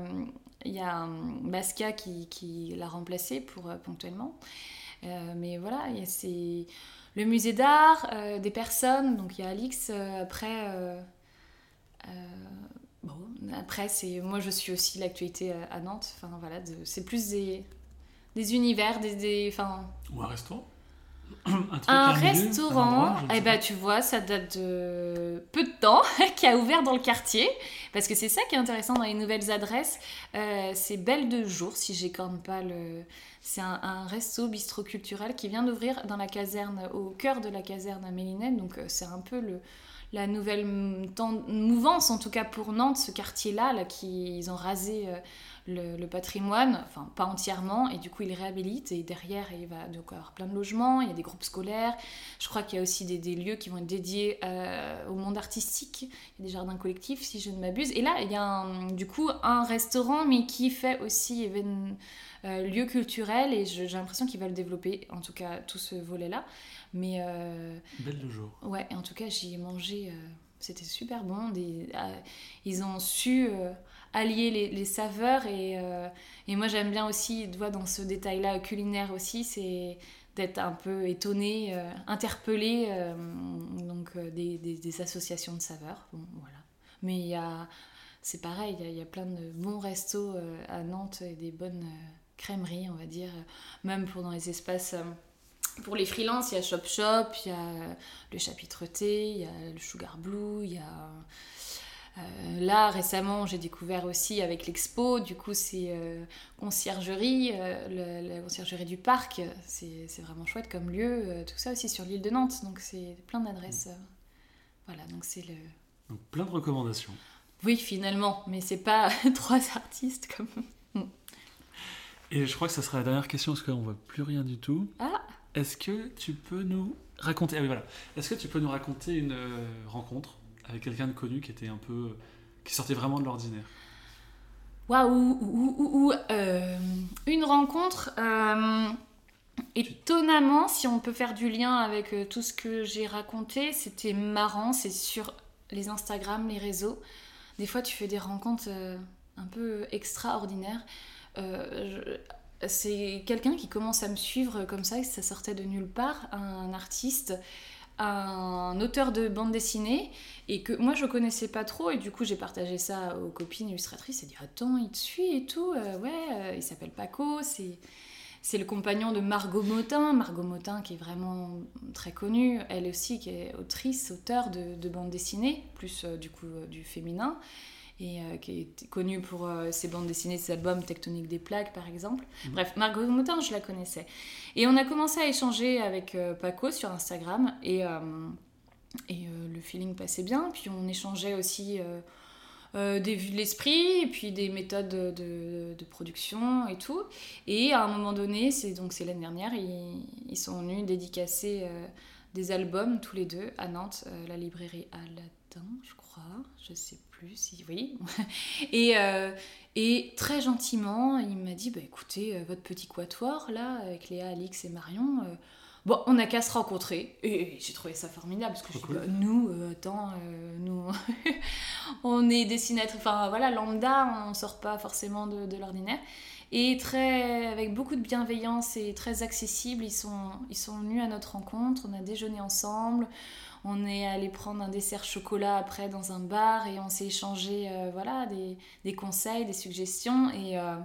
il y a Basquiat qui, qui l'a remplacé pour, ponctuellement. Mais voilà, il y a ces- le musée d'art, des personnes, donc il y a Alix, après... bon, après, c'est moi je suis aussi l'actualité à, à Nantes. Enfin voilà, de- c'est plus des, des univers, des, des, enfin, Ou un restaurant Un, truc, restaurant, ne eh ben, tu vois, ça date de peu de temps, qui a ouvert dans le quartier. Parce que c'est ça qui est intéressant dans les nouvelles adresses. Euh, c'est Belle de Jour, si j'écorne pas le. C'est un, un resto bistrot culturel qui vient d'ouvrir dans la caserne, au cœur de la caserne à Mélinette. Donc euh, c'est un peu le, la nouvelle m- ten- mouvance, en tout cas pour Nantes, ce quartier-là, là, qui, ils ont rasé euh, le, le patrimoine, enfin pas entièrement, et du coup ils réhabilitent, et derrière il va donc avoir plein de logements, il y a des groupes scolaires, je crois qu'il y a aussi des, des lieux qui vont être dédiés euh, au monde artistique, il y a des jardins collectifs si je ne m'abuse, et là il y a un- du coup un restaurant, mais qui fait aussi évén- euh, lieu culturel, et j'ai l'impression qu'ils veulent développer, en tout cas tout ce volet-là, mais... euh, Belle de jour. Ouais, et en tout cas, j'y ai mangé, c'était super bon. Des, ils ont su allier les, les saveurs et, euh, et moi j'aime bien aussi, tu vois, dans ce détail-là culinaire aussi, c'est d'être un peu étonné, euh, interpellé, euh, donc euh, des, des- associations de saveurs. Bon, voilà. Mais il y a, c'est pareil, il y a- plein de bons restos à Nantes et des bonnes crèmeries, on va dire, même pour dans les espaces. pour les freelances, il y a Shop Shop, il y a le chapitre T, il y a le Sugar Blue, il y a... euh, là, récemment, j'ai découvert aussi avec l'expo, du coup, c'est euh, conciergerie, euh, le- la conciergerie du parc, c'est vraiment chouette comme lieu, tout ça aussi sur l'île de Nantes, donc c'est plein d'adresses. voilà, donc c'est le... Donc plein de recommandations. Oui, finalement, mais c'est pas trois artistes comme... Et je crois que ça sera la dernière question parce qu'on voit plus rien du tout. Ah Est-ce que tu peux nous raconter Ah oui voilà. Est-ce que tu peux nous raconter une rencontre avec quelqu'un de connu qui était un peu qui sortait vraiment de l'ordinaire Waouh, ou, ou, ou, ou, euh, une rencontre. euh, étonnamment, si on peut faire du lien avec euh, tout ce que j'ai raconté, c'était marrant. C'est sur les Instagram, les réseaux. Des fois, tu fais des rencontres euh, un peu extraordinaires. c'est quelqu'un qui commence à me suivre comme ça, et ça sortait de nulle part, un artiste un auteur de bande dessinée et que moi je connaissais pas trop. Et du coup j'ai partagé ça aux copines illustratrices. Et dit attends il te suit et tout. Euh, ouais euh, il s'appelle Paco. C'est c'est le compagnon de Margot Motin. Margot Motin qui est vraiment très connue. Elle aussi qui est autrice auteur de, de bande dessinée plus euh, du coup du féminin et euh, qui est connue pour euh, ses bandes dessinées, ses albums Tectonique des plaques par exemple. Mhm. Bref, Margot Moutin, je la connaissais. Et on a commencé à échanger avec euh, Paco sur Instagram et, et le feeling passait bien. Puis on échangeait aussi des vues de l'esprit et puis des méthodes de, de, production et tout. Et à un moment donné, c'est donc c'est l'année dernière, ils, ils, sont venus dédicacer des albums tous les deux à Nantes, la librairie Aladdin, je crois, je sais plus si oui. et, euh, et très gentiment, il m'a dit bah, écoutez, euh, votre petit quatuor là, avec Léa, Alix et Marion, euh, bon, on n'a qu'à se rencontrer. Et, j'ai trouvé ça formidable parce que je bah, nous, attends, nous, on est dessinatrices, enfin voilà, lambda, on sort pas forcément de, de l'ordinaire. Et très, avec beaucoup de bienveillance et très accessible, ils sont, ils sont venus à notre rencontre, on a déjeuné ensemble. On est allé prendre un dessert chocolat après dans un bar et on s'est échangé euh, voilà, des, conseils, des suggestions. Et, euh,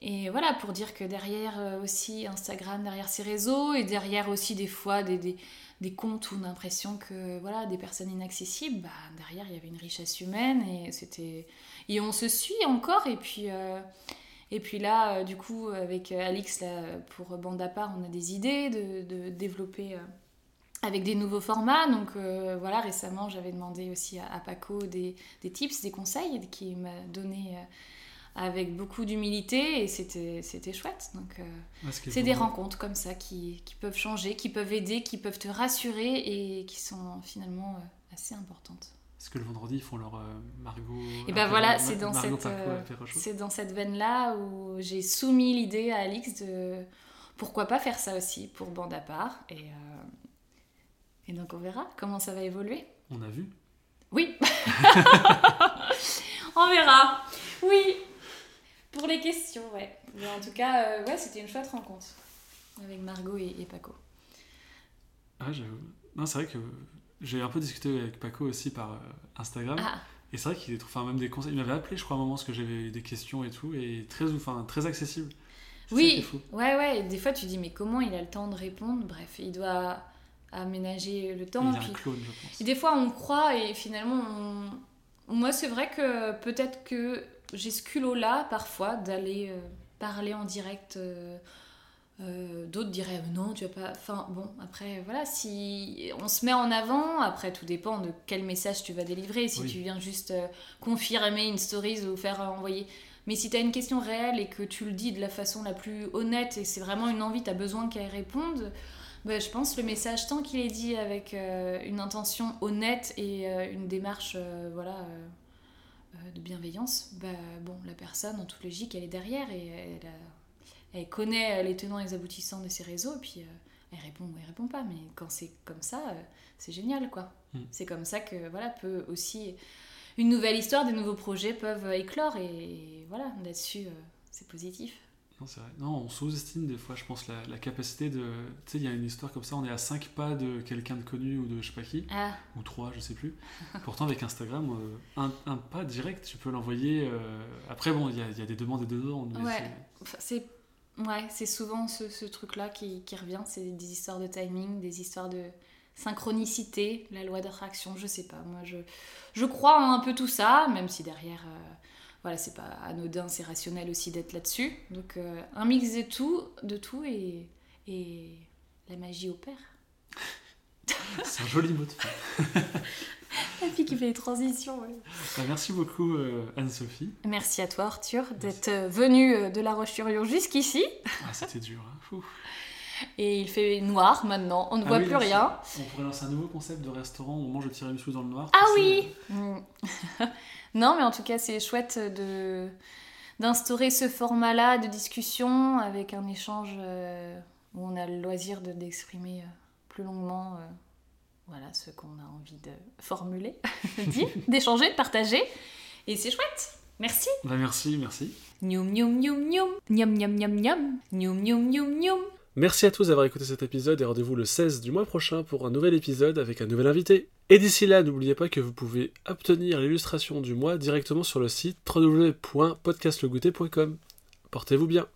et voilà, pour dire que derrière euh, aussi Instagram, derrière ces réseaux, et derrière aussi des fois des, des, comptes où on a l'impression que voilà, des personnes inaccessibles, bah, derrière il y avait une richesse humaine et c'était. Et on se suit encore et puis. Et puis là, du coup, avec Alix, là, pour Bande à part, on a des idées de, de développer avec des nouveaux formats. Donc euh, voilà, récemment, j'avais demandé aussi à, Paco des, tips, des conseils qu'il m'a donné euh, avec beaucoup d'humilité et c'était, chouette. Donc euh, c'est des rencontres comme ça qui, qui, peuvent changer, qui peuvent aider, qui peuvent te rassurer et qui sont finalement assez importantes. Est-ce que le vendredi, ils font leur Margot Et ben voilà, c'est dans, cette, c'est dans cette veine-là où j'ai soumis l'idée à Alix de pourquoi pas faire ça aussi pour bande à part. Et, et donc on verra comment ça va évoluer. On a vu Oui On verra Oui Pour les questions, ouais. Mais en tout cas, euh, ouais, c'était une chouette rencontre avec Margot et, Paco. Ah, j'avoue. Non, c'est vrai que j'ai un peu discuté avec Paco aussi par euh, Instagram. Ah. Et c'est vrai qu'il est enfin, même des conseils. Il m'avait appelé, je crois, à un moment, parce que j'avais des questions et tout, et très, enfin, très accessible. Oui, ouais, ouais. Des fois, tu dis, mais comment il a le temps de répondre? Bref, il doit aménager le temps. puis... je pense. Et des fois, on croit et finalement, moi, c'est vrai que peut-être que j'ai ce culot-là, parfois, d'aller euh, parler en direct. Euh, euh, d'autres diraient non, tu vas pas. Enfin, bon, après, voilà, si on se met en avant, après, tout dépend de quel message tu vas délivrer. Si tu viens juste confirmer une story ou faire envoyer. Mais si tu as une question réelle et que tu le dis de la façon la plus honnête et c'est vraiment une envie, tu as besoin qu'elle réponde, bah, je pense le message, tant qu'il est dit avec euh, une intention honnête et euh, une démarche euh, voilà, de bienveillance, bah, bon, la personne, en toute logique, elle est derrière et elle, elle connaît les tenants et les aboutissants de ses réseaux, et puis elle répond ou elle répond pas. Mais quand c'est comme ça, c'est génial, quoi. Hmm. C'est comme ça que, voilà, peut aussi... Une nouvelle histoire, des nouveaux projets peuvent éclore, et voilà, là-dessus, c'est positif. Non, c'est vrai. Non, on sous-estime des fois, je pense, la, capacité de. Tu sais, il y a une histoire comme ça, on est à 5 pas de quelqu'un de connu ou de je sais pas qui, ah. ou 3, je sais plus. Pourtant, avec Instagram, euh, un, pas direct, tu peux l'envoyer. Euh, après, bon, il y a, y a, des demandes et des demandes. ouais, c'est. Ouais, c'est souvent ce, ce truc-là qui, qui, revient. C'est des histoires de timing, des histoires de synchronicité, la loi d'attraction, je sais pas. Moi, je, je crois en un peu tout ça, même si derrière. Euh, voilà, c'est pas anodin, c'est rationnel aussi d'être là-dessus. Donc euh, un mix de tout, de tout et, et la magie opère. c'est un joli mot de fin. la fille qui fait les transitions. Bah, merci beaucoup euh, Anne-Sophie. Merci à toi Arthur d'être euh, venue de La Roche-sur-Yon jusqu'ici. Ah, c'était dur. Hein. Et il fait noir maintenant, on ne ah voit plus rien. On pourrait lancer un nouveau concept de restaurant où on mange le tiramisu dans le noir. Ah oui Non, mais en tout cas, c'est chouette de d'instaurer ce format-là de discussion avec un échange euh, où on a le loisir de d'exprimer euh, plus longuement euh, voilà ce qu'on a envie de formuler, dire, d'échanger, de partager. Et c'est chouette. Merci. Bah merci, merci. Nyoum nyoum nyoum nyoum. Nyam nyam nyam nyam. Nyoum nyoum nyoum nyoum. Merci à tous d'avoir écouté cet épisode et rendez-vous le 16 du mois prochain pour un nouvel épisode avec un nouvel invité. Et d'ici là, n'oubliez pas que vous pouvez obtenir l'illustration du mois directement sur le site www.podcastlegouté.com. Portez-vous bien.